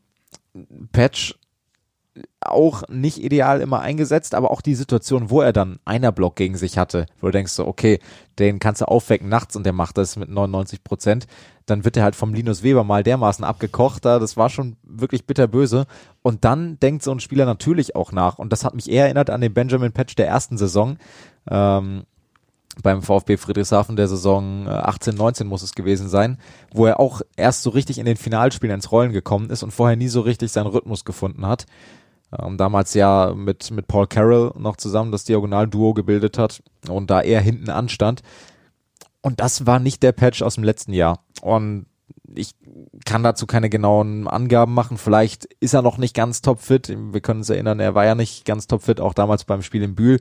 Patch auch nicht ideal immer eingesetzt, aber auch die Situation, wo er dann einer Block gegen sich hatte, wo du denkst so, okay, den kannst du aufwecken nachts und der macht das mit 99 Prozent, dann wird er halt vom Linus Weber mal dermaßen abgekocht, da das war schon wirklich bitterböse und dann denkt so ein Spieler natürlich auch nach und das hat mich eher erinnert an den Benjamin Patch der ersten Saison, ähm, beim VfB Friedrichshafen der Saison 18, äh, 19 muss es gewesen sein, wo er auch erst so richtig in den Finalspielen ins Rollen gekommen ist und vorher nie so richtig seinen Rhythmus gefunden hat. Ähm, damals ja mit, mit Paul Carroll noch zusammen das Diagonalduo gebildet hat und da er hinten anstand. Und das war nicht der Patch aus dem letzten Jahr. Und ich kann dazu keine genauen Angaben machen. Vielleicht ist er noch nicht ganz topfit. Wir können uns erinnern, er war ja nicht ganz topfit, auch damals beim Spiel in Bühl.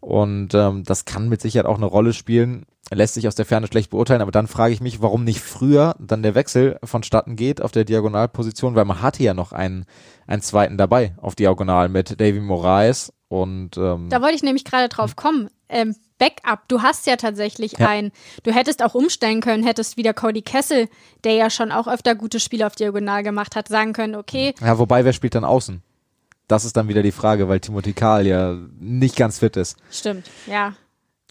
Und ähm, das kann mit Sicherheit auch eine Rolle spielen. Lässt sich aus der Ferne schlecht beurteilen, aber dann frage ich mich, warum nicht früher dann der Wechsel vonstatten geht auf der Diagonalposition, weil man hatte ja noch einen, einen zweiten dabei auf Diagonal mit Davy Moraes und ähm, Da wollte ich nämlich gerade drauf kommen. Ähm, Backup, du hast ja tatsächlich Ja. einen. Du hättest auch umstellen können, hättest wieder Cody Kessel, der ja schon auch öfter gute Spiele auf Diagonal gemacht hat, sagen können, okay, ja, wobei wer spielt dann außen? Das ist dann wieder die Frage, weil Timothy Karl ja nicht ganz fit ist. stimmt, ja.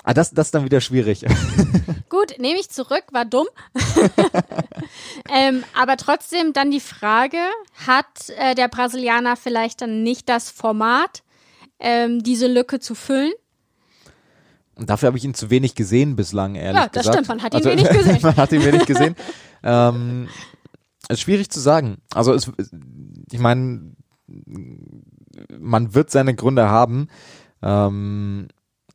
Ah, das, das ist dann wieder schwierig. Gut, nehme ich zurück, war dumm. ähm, aber trotzdem dann die Frage, hat äh, der Brasilianer vielleicht dann nicht das Format, ähm, diese Lücke zu füllen? Und dafür habe ich ihn zu wenig gesehen bislang, ehrlich Ja, das gesagt. stimmt, man hat ihn Also, wenig gesehen. man hat ihn wenig gesehen. ähm, ist schwierig zu sagen. Also es, ich meine, man wird seine Gründe haben, ähm,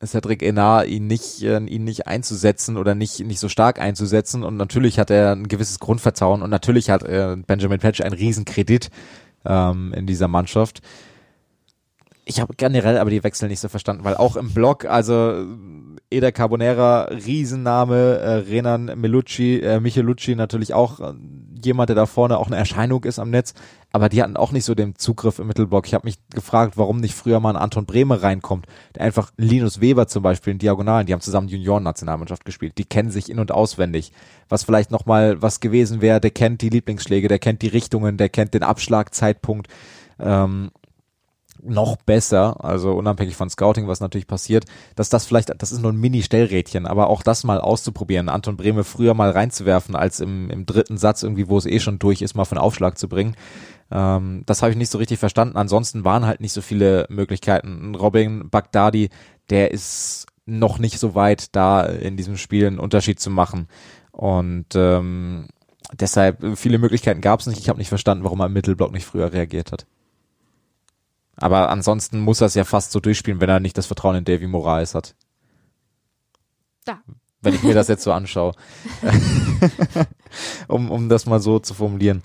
Cedric Enar ihn nicht, äh, ihn nicht einzusetzen oder nicht, nicht so stark einzusetzen. Und natürlich hat er ein gewisses Grundvertrauen und natürlich hat äh, Benjamin Patch einen Riesenkredit ähm, in dieser Mannschaft. Ich habe generell aber die Wechsel nicht so verstanden, weil auch im Block, also Eder Carbonera, Riesenname, äh, Renan Melucci, äh, Michelucci natürlich auch äh, jemand, der da vorne auch eine Erscheinung ist am Netz, aber die hatten auch nicht so den Zugriff im Mittelblock. Ich habe mich gefragt, warum nicht früher mal ein Anton Bremer reinkommt, der einfach Linus Weber zum Beispiel in Diagonalen, die haben zusammen Junioren-Nationalmannschaft gespielt, die kennen sich in- und auswendig. Was vielleicht nochmal was gewesen wäre, der kennt die Lieblingsschläge, der kennt die Richtungen, der kennt den Abschlagzeitpunkt. Ähm, noch besser, also unabhängig von Scouting, was natürlich passiert, dass das vielleicht, das ist nur ein Mini-Stellrädchen, aber auch das mal auszuprobieren, Anton Brehme früher mal reinzuwerfen, als im, im dritten Satz irgendwie, wo es eh schon durch ist, mal von Aufschlag zu bringen. Ähm, das habe ich nicht so richtig verstanden. Ansonsten waren halt nicht so viele Möglichkeiten. Robin Bagdadi, der ist noch nicht so weit, da in diesem Spiel einen Unterschied zu machen. Und ähm, deshalb, viele Möglichkeiten gab es nicht. Ich habe nicht verstanden, warum er im Mittelblock nicht früher reagiert hat. Aber ansonsten muss er es ja fast so durchspielen, wenn er nicht das Vertrauen in Davy Moraes hat. Da. Wenn ich mir das jetzt so anschaue. um, um das mal so zu formulieren.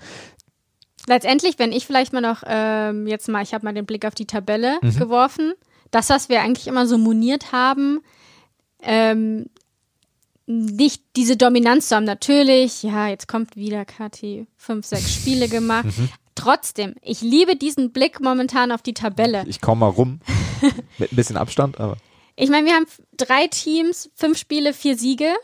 Letztendlich, wenn ich vielleicht mal noch ähm, jetzt mal, ich habe mal den Blick auf die Tabelle Mhm. geworfen, das, was wir eigentlich immer so moniert haben, ähm, nicht diese Dominanz zu haben. Natürlich, ja, jetzt kommt wieder Kathi, fünf, sechs Spiele gemacht. Mhm. Trotzdem, ich liebe diesen Blick momentan auf die Tabelle. Ich komme mal rum. Mit ein bisschen Abstand, aber. Ich meine, wir haben drei Teams, fünf Spiele, vier Siege.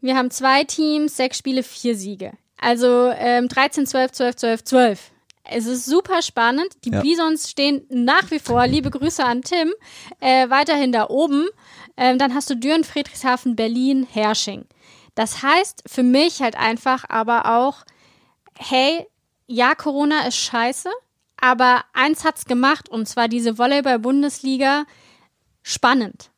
Wir haben zwei Teams, sechs Spiele, vier Siege. Also ähm, 13, 12, 12, 12, 12. Es ist super spannend. Die Ja. Bisons stehen nach wie vor, liebe Grüße an Tim, äh, weiterhin da oben. Ähm, dann hast du Düren, Friedrichshafen, Berlin, Hersching. Das heißt für mich halt einfach aber auch, hey, ja, Corona ist scheiße, aber eins hat's gemacht und zwar diese Volleyball-Bundesliga spannend.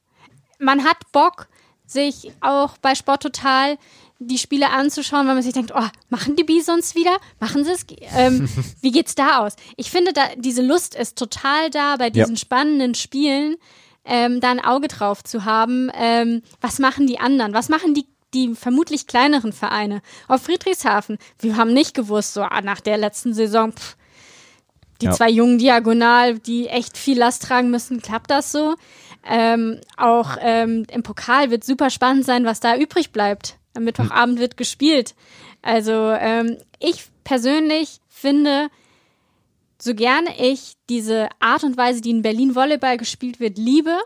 Man hat Bock, sich auch bei Sport Total die Spiele anzuschauen, weil man sich denkt, oh, machen die Bisons wieder? Machen sie es? Ähm, wie geht's da aus? Ich finde, da, diese Lust ist total da, bei diesen spannenden Spielen ähm, da ein Auge drauf zu haben. Ähm, was machen die anderen? Was machen die die vermutlich kleineren Vereine auf Friedrichshafen? Wir haben nicht gewusst, so ah, nach der letzten Saison, pff, die Ja. zwei jungen Diagonal, die echt viel Last tragen müssen, klappt das so? Ähm, auch ähm, im Pokal wird super spannend sein, was da übrig bleibt. Am Mittwochabend wird gespielt. Also ähm, ich persönlich finde, so gerne ich diese Art und Weise, die in Berlin Volleyball gespielt wird, liebe,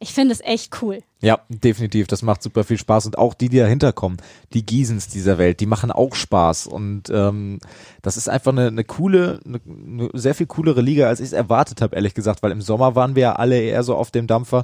ich finde es echt cool. Ja, definitiv. Das macht super viel Spaß. Und auch die, die dahinter kommen, die Giesens dieser Welt, die machen auch Spaß. Und ähm, das ist einfach eine, eine coole, eine, eine sehr viel coolere Liga, als ich es erwartet habe, ehrlich gesagt. Weil im Sommer waren wir ja alle eher so auf dem Dampfer.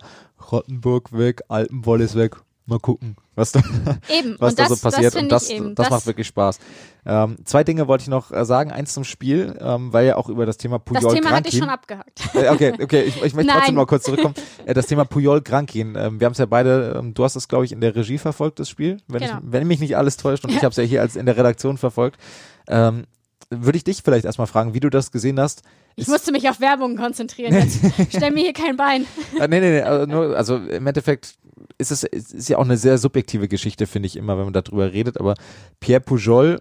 Rottenburg weg, Alpenwolles weg. Mal gucken, was da, Eben. was und da das, so passiert. Das und das, ich eben. das, macht wirklich Spaß. Ähm, zwei Dinge wollte ich noch äh, sagen. Eins zum Spiel, ähm, weil ja auch über das Thema Puyol das Thema hatte Grankin- ich schon abgehakt. äh, okay, okay, ich, ich möchte Nein. trotzdem mal kurz zurückkommen. Äh, das Thema Puyol Grankin. Ähm, wir haben es ja beide, ähm, du hast es, glaube ich, in der Regie verfolgt, das Spiel, wenn, Genau. ich, wenn mich nicht alles täuscht und ich habe es ja hier als in der Redaktion verfolgt. Ähm, würde ich dich vielleicht erstmal fragen, wie du das gesehen hast. Ich musste mich auf Werbung konzentrieren. Jetzt stell mir hier kein Bein. Ah, nee, nee, nee. Also, also im Endeffekt ist es ist ja auch eine sehr subjektive Geschichte, finde ich immer, wenn man darüber redet. Aber Pierre Pujol,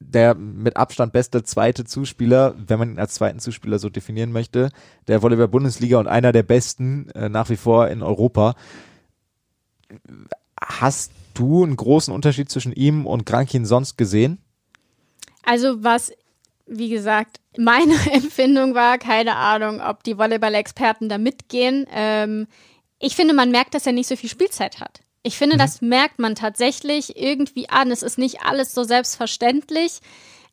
der mit Abstand beste zweite Zuspieler, wenn man ihn als zweiten Zuspieler so definieren möchte, der Volleyball-Bundesliga und einer der besten äh, nach wie vor in Europa. Hast du einen großen Unterschied zwischen ihm und Krankin sonst gesehen? Also was, wie gesagt, meine Empfindung war, keine Ahnung, ob die Volleyball-Experten da mitgehen. Ähm, ich finde, man merkt, dass er nicht so viel Spielzeit hat. Ich finde, mhm. das merkt man tatsächlich irgendwie an. Es ist nicht alles so selbstverständlich.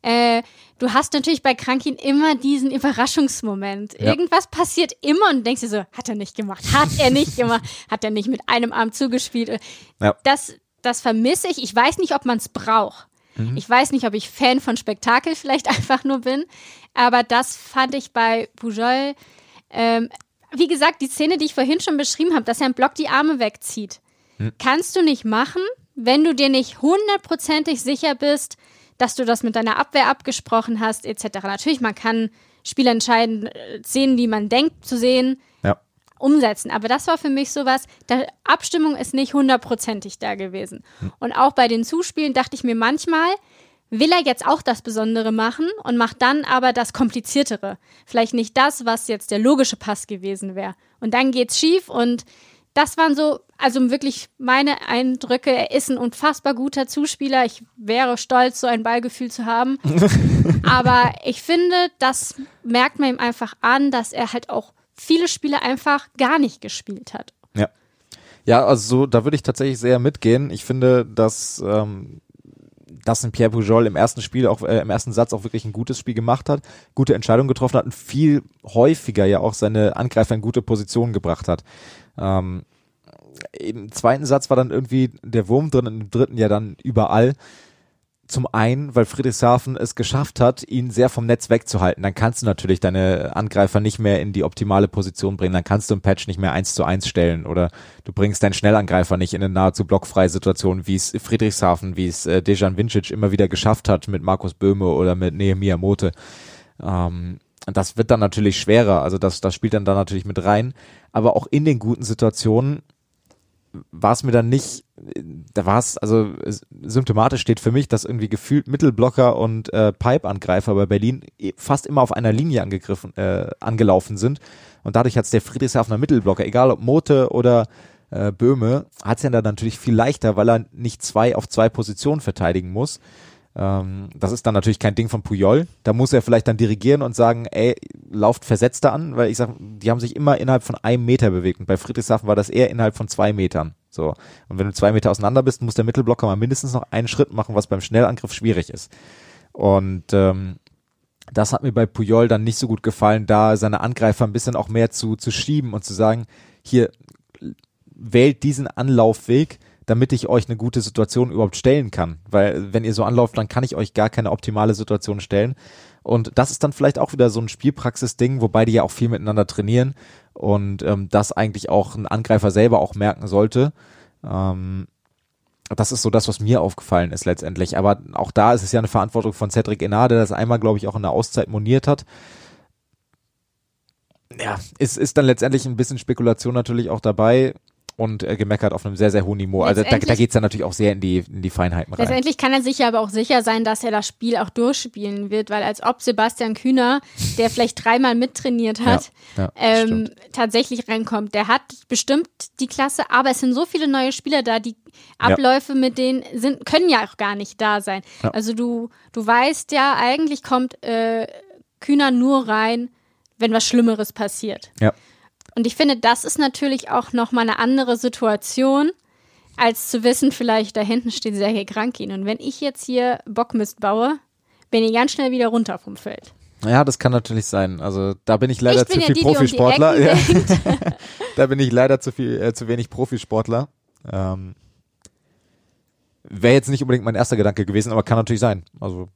Äh, du hast natürlich bei Krankin immer diesen Überraschungsmoment. Ja. Irgendwas passiert immer und denkst dir so, hat er nicht gemacht, hat er nicht gemacht, hat er nicht mit einem Arm zugespielt. Ja. Das, das vermisse ich. Ich weiß nicht, ob man es braucht. Mhm. Ich weiß nicht, ob ich Fan von Spektakel vielleicht einfach nur bin, aber das fand ich bei Pujol, ähm, wie gesagt, die Szene, die ich vorhin schon beschrieben habe, dass er im Block die Arme wegzieht, mhm. kannst du nicht machen, wenn du dir nicht hundertprozentig sicher bist, dass du das mit deiner Abwehr abgesprochen hast, etc. Natürlich, man kann spielentscheidend äh, Szenen, die man denkt zu sehen, umsetzen. Aber das war für mich sowas, der Abstimmung ist nicht hundertprozentig da gewesen. Hm. Und auch bei den Zuspielen dachte ich mir manchmal, will er jetzt auch das Besondere machen und macht dann aber das Kompliziertere. Vielleicht nicht das, was jetzt der logische Pass gewesen wäre. Und dann geht's schief und das waren so, also wirklich meine Eindrücke. Er ist ein unfassbar guter Zuspieler. Ich wäre stolz, so ein Ballgefühl zu haben. aber ich finde, das merkt man ihm einfach an, dass er halt auch viele Spiele einfach gar nicht gespielt hat. Ja. Ja, also so, da würde ich tatsächlich sehr mitgehen. Ich finde, dass, ähm, dass ein Pierre Pujol im ersten Spiel auch äh, im ersten Satz auch wirklich ein gutes Spiel gemacht hat, gute Entscheidungen getroffen hat und viel häufiger ja auch seine Angreifer in gute Positionen gebracht hat. Ähm, Im zweiten Satz war dann irgendwie der Wurm drin, im dritten ja dann überall. Zum einen, weil Friedrichshafen es geschafft hat, ihn sehr vom Netz wegzuhalten. Dann kannst du natürlich deine Angreifer nicht mehr in die optimale Position bringen. Dann kannst du im Patch nicht mehr eins zu eins stellen oder du bringst deinen Schnellangreifer nicht in eine nahezu blockfreie Situation, wie es Friedrichshafen, wie es äh, Dejan Vincic immer wieder geschafft hat mit Markus Böhme oder mit Nehemiah Mote. Ähm, das wird dann natürlich schwerer. Also das, das spielt dann da natürlich mit rein. Aber auch in den guten Situationen war es mir dann nicht, da war es, also symptomatisch steht für mich, dass irgendwie gefühlt Mittelblocker und äh, Pipe-Angreifer bei Berlin fast immer auf einer Linie angegriffen, äh, angelaufen sind. Und dadurch hat es der Friedrichshafener Mittelblocker, egal ob Mote oder äh, Böhme, hat es ja dann natürlich viel leichter, weil er nicht zwei auf zwei Positionen verteidigen muss. Ähm, das ist dann natürlich kein Ding von Puyol. Da muss er vielleicht dann dirigieren und sagen, ey, lauft Versetzte an, weil ich sag, die haben sich immer innerhalb von einem Meter bewegt. Und bei Friedrichshafen war das eher innerhalb von zwei Metern. So. Und wenn du zwei Meter auseinander bist, muss der Mittelblocker mal mindestens noch einen Schritt machen, was beim Schnellangriff schwierig ist. Und ähm, das hat mir bei Puyol dann nicht so gut gefallen, da seine Angreifer ein bisschen auch mehr zu, zu schieben und zu sagen, hier wählt diesen Anlaufweg, damit ich euch eine gute Situation überhaupt stellen kann. Weil wenn ihr so anlauft, dann kann ich euch gar keine optimale Situation stellen. Und das ist dann vielleicht auch wieder so ein Spielpraxis-Ding, wobei die ja auch viel miteinander trainieren und ähm, das eigentlich auch ein Angreifer selber auch merken sollte. Ähm, das ist so das, was mir aufgefallen ist letztendlich. Aber auch da ist es ja eine Verantwortung von Cedric Enade, der das einmal, glaube ich, auch in der Auszeit moniert hat. Ja, ist, ist dann letztendlich ein bisschen Spekulation natürlich auch dabei und äh, gemeckert auf einem sehr, sehr hohen Niveau. Also da, da geht es dann natürlich auch sehr in die, in die Feinheiten rein. Letztendlich kann er sich aber auch sicher sein, dass er das Spiel auch durchspielen wird, weil als ob Sebastian Kühner, der vielleicht dreimal mittrainiert hat, ja, ja, ähm, tatsächlich reinkommt. Der hat bestimmt die Klasse, aber es sind so viele neue Spieler da, die Abläufe ja. mit denen sind, können ja auch gar nicht da sein. Also du, du weißt ja, eigentlich kommt äh, Kühner nur rein, wenn was Schlimmeres passiert. Ja. Und ich finde, das ist natürlich auch nochmal eine andere Situation, als zu wissen, vielleicht da hinten steht Sergei Krankin. Und wenn ich jetzt hier Bockmist baue, bin ich ganz schnell wieder runter vom Feld. Ja, das kann natürlich sein. Also da bin ich leider ich bin zu ja viel die, Profisportler. Um ja. da bin ich leider zu viel, äh, zu wenig Profisportler. Ähm, Wäre jetzt nicht unbedingt mein erster Gedanke gewesen, aber kann natürlich sein. Also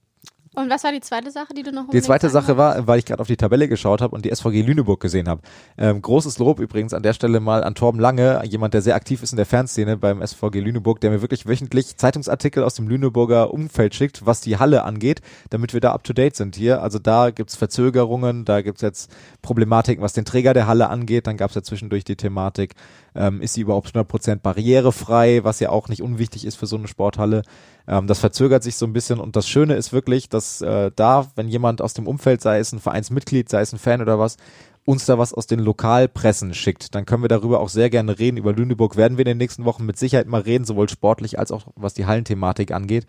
Und was war die zweite Sache, die du noch Die zweite Sache war, weil ich gerade auf die Tabelle geschaut habe und die SVG Lüneburg gesehen habe. Ähm, großes Lob übrigens an der Stelle mal an Torben Lange, jemand, der sehr aktiv ist in der Fanszene beim SVG Lüneburg, der mir wirklich wöchentlich Zeitungsartikel aus dem Lüneburger Umfeld schickt, was die Halle angeht, damit wir da up to date sind hier. Also da gibt's Verzögerungen, da gibt's jetzt Problematiken, was den Träger der Halle angeht. Dann gab's ja zwischendurch die Thematik, ähm, ist sie überhaupt 100% barrierefrei, was ja auch nicht unwichtig ist für so eine Sporthalle. Ähm, das verzögert sich so ein bisschen und das Schöne ist wirklich, dass äh, da, wenn jemand aus dem Umfeld, sei es ein Vereinsmitglied, sei es ein Fan oder was, uns da was aus den Lokalpressen schickt, dann können wir darüber auch sehr gerne reden. Über Lüneburg werden wir in den nächsten Wochen mit Sicherheit mal reden, sowohl sportlich als auch was die Hallenthematik angeht.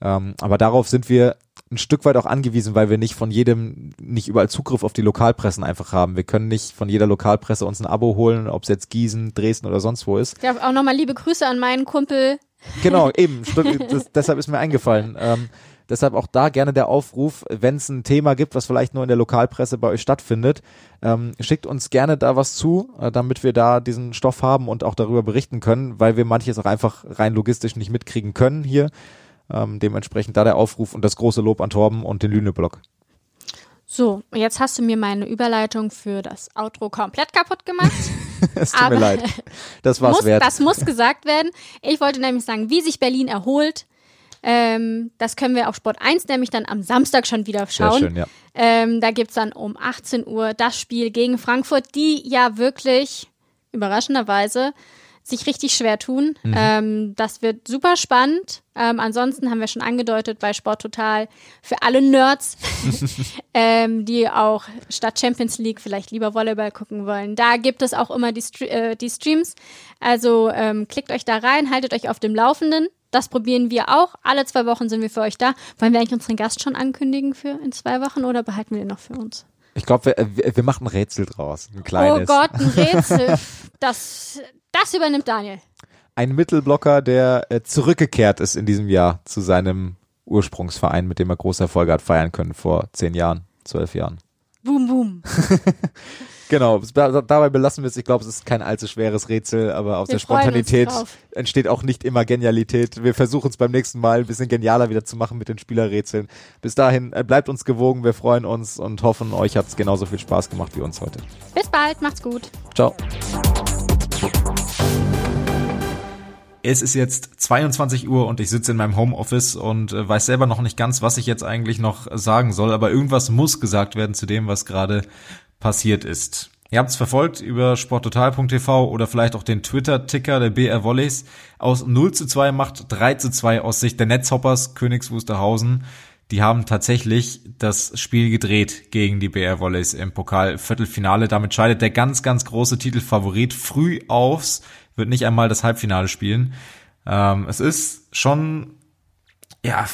Ähm, aber darauf sind wir ein Stück weit auch angewiesen, weil wir nicht von jedem, nicht überall Zugriff auf die Lokalpressen einfach haben. Wir können nicht von jeder Lokalpresse uns ein Abo holen, ob es jetzt Gießen, Dresden oder sonst wo ist. Ja, auch nochmal liebe Grüße an meinen Kumpel. Genau, eben. das, deshalb ist mir eingefallen. Ähm, Deshalb auch da gerne der Aufruf, wenn es ein Thema gibt, was vielleicht nur in der Lokalpresse bei euch stattfindet, ähm, schickt uns gerne da was zu, äh, damit wir da diesen Stoff haben und auch darüber berichten können, weil wir manches auch einfach rein logistisch nicht mitkriegen können hier. Ähm, dementsprechend da der Aufruf und das große Lob an Torben und den Lüne-Blog. So, jetzt hast du mir meine Überleitung für das Outro komplett kaputt gemacht. es tut mir leid. Das war's muss, wert. Das muss gesagt werden. Ich wollte nämlich sagen, wie sich Berlin erholt. Ähm, das können wir auf Sport 1 nämlich dann am Samstag schon wieder schauen. Sehr schön, ja. Ähm, da gibt's dann um 18 Uhr das Spiel gegen Frankfurt, die ja wirklich überraschenderweise sich richtig schwer tun. Mhm. Ähm, das wird super spannend. Ähm, ansonsten haben wir schon angedeutet bei Sport Total für alle Nerds, ähm, die auch statt Champions League vielleicht lieber Volleyball gucken wollen. Da gibt es auch immer die, äh, die Streams. Also ähm, klickt euch da rein, haltet euch auf dem Laufenden. Das probieren wir auch. Alle zwei Wochen sind wir für euch da. Wollen wir eigentlich unseren Gast schon ankündigen für in zwei Wochen oder behalten wir den noch für uns? Ich glaube, wir, wir, wir machen ein Rätsel draus. Ein kleines. Oh Gott, ein Rätsel. Das, das übernimmt Daniel. Ein Mittelblocker, der äh, zurückgekehrt ist in diesem Jahr zu seinem Ursprungsverein, mit dem er große Erfolge hat feiern können vor zehn Jahren, zwölf Jahren. Boom, boom. genau, dabei belassen wir es. Ich glaube, es ist kein allzu schweres Rätsel, aber aus Wir der Spontanität entsteht auch nicht immer Genialität. Wir versuchen es beim nächsten Mal ein bisschen genialer wieder zu machen mit den Spielerrätseln. Bis dahin, äh, bleibt uns gewogen, wir freuen uns und hoffen, euch hat es genauso viel Spaß gemacht wie uns heute. Bis bald, macht's gut. Ciao. Es ist jetzt 22 Uhr und ich sitze in meinem Homeoffice und äh, weiß selber noch nicht ganz, was ich jetzt eigentlich noch sagen soll, aber irgendwas muss gesagt werden zu dem, was gerade passiert ist. Ihr habt es verfolgt über sporttotal.tv oder vielleicht auch den Twitter-Ticker der BR Volleys. Aus 0 zu 2 macht 3 zu 2 aus Sicht der Netzhoppers Königs Wusterhausen. Die haben tatsächlich das Spiel gedreht gegen die BR Volleys im Pokal-Viertelfinale. Damit scheidet der ganz, ganz große Titelfavorit früh aufs, wird nicht einmal das Halbfinale spielen. Ähm, es ist schon, ja,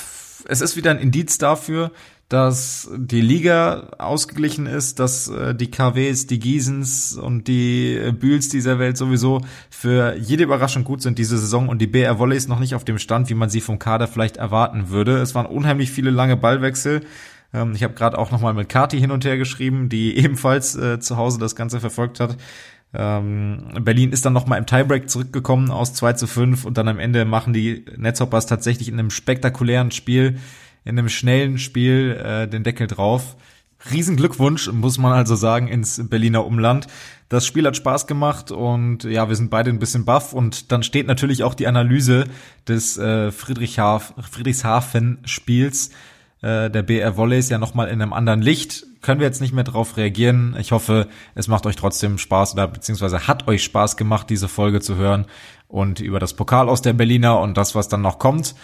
es ist wieder ein Indiz dafür, dass die Liga ausgeglichen ist, dass äh, die KWs, die Giesens und die äh, Bühls dieser Welt sowieso für jede Überraschung gut sind diese Saison und die BR Volleys noch nicht auf dem Stand, wie man sie vom Kader vielleicht erwarten würde. Es waren unheimlich viele lange Ballwechsel. Ähm, ich habe gerade auch nochmal mit Kati hin und her geschrieben, die ebenfalls äh, zu Hause das Ganze verfolgt hat. Ähm, Berlin ist dann nochmal im Tiebreak zurückgekommen aus 2 zu 5 und dann am Ende machen die Netzhoppers tatsächlich in einem spektakulären Spiel, in einem schnellen Spiel äh, den Deckel drauf. Riesenglückwunsch, muss man also sagen, ins Berliner Umland. Das Spiel hat Spaß gemacht und ja, wir sind beide ein bisschen baff und dann steht natürlich auch die Analyse des äh, Friedrichshafen-Spiels äh, der BR Volleys ja nochmal in einem anderen Licht. Können wir jetzt nicht mehr drauf reagieren. Ich hoffe, es macht euch trotzdem Spaß oder beziehungsweise hat euch Spaß gemacht, diese Folge zu hören und über das Pokal aus der Berliner und das, was dann noch kommt,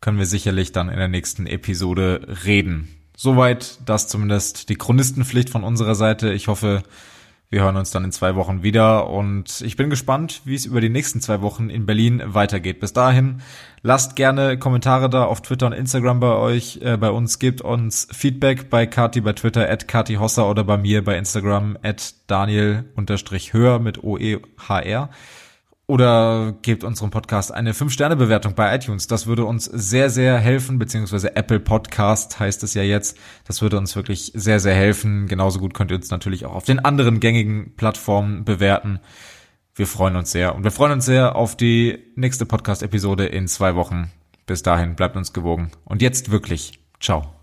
können wir sicherlich dann in der nächsten Episode reden. Soweit das zumindest die Chronistenpflicht von unserer Seite. Ich hoffe, wir hören uns dann in zwei Wochen wieder und ich bin gespannt, wie es über die nächsten zwei Wochen in Berlin weitergeht. Bis dahin lasst gerne Kommentare da auf Twitter und Instagram bei euch, äh, bei uns, gebt uns Feedback bei Kati bei Twitter at Kati Hosser oder bei mir bei Instagram at Daniel unterstrich höher mit O-E-H-R. Oder gebt unserem Podcast eine 5-Sterne-Bewertung bei iTunes. Das würde uns sehr, sehr helfen, beziehungsweise Apple Podcast heißt es ja jetzt. Das würde uns wirklich sehr, sehr helfen. Genauso gut könnt ihr uns natürlich auch auf den anderen gängigen Plattformen bewerten. Wir freuen uns sehr. Und wir freuen uns sehr auf die nächste Podcast-Episode in zwei Wochen. Bis dahin, bleibt uns gewogen. Und jetzt wirklich. Ciao.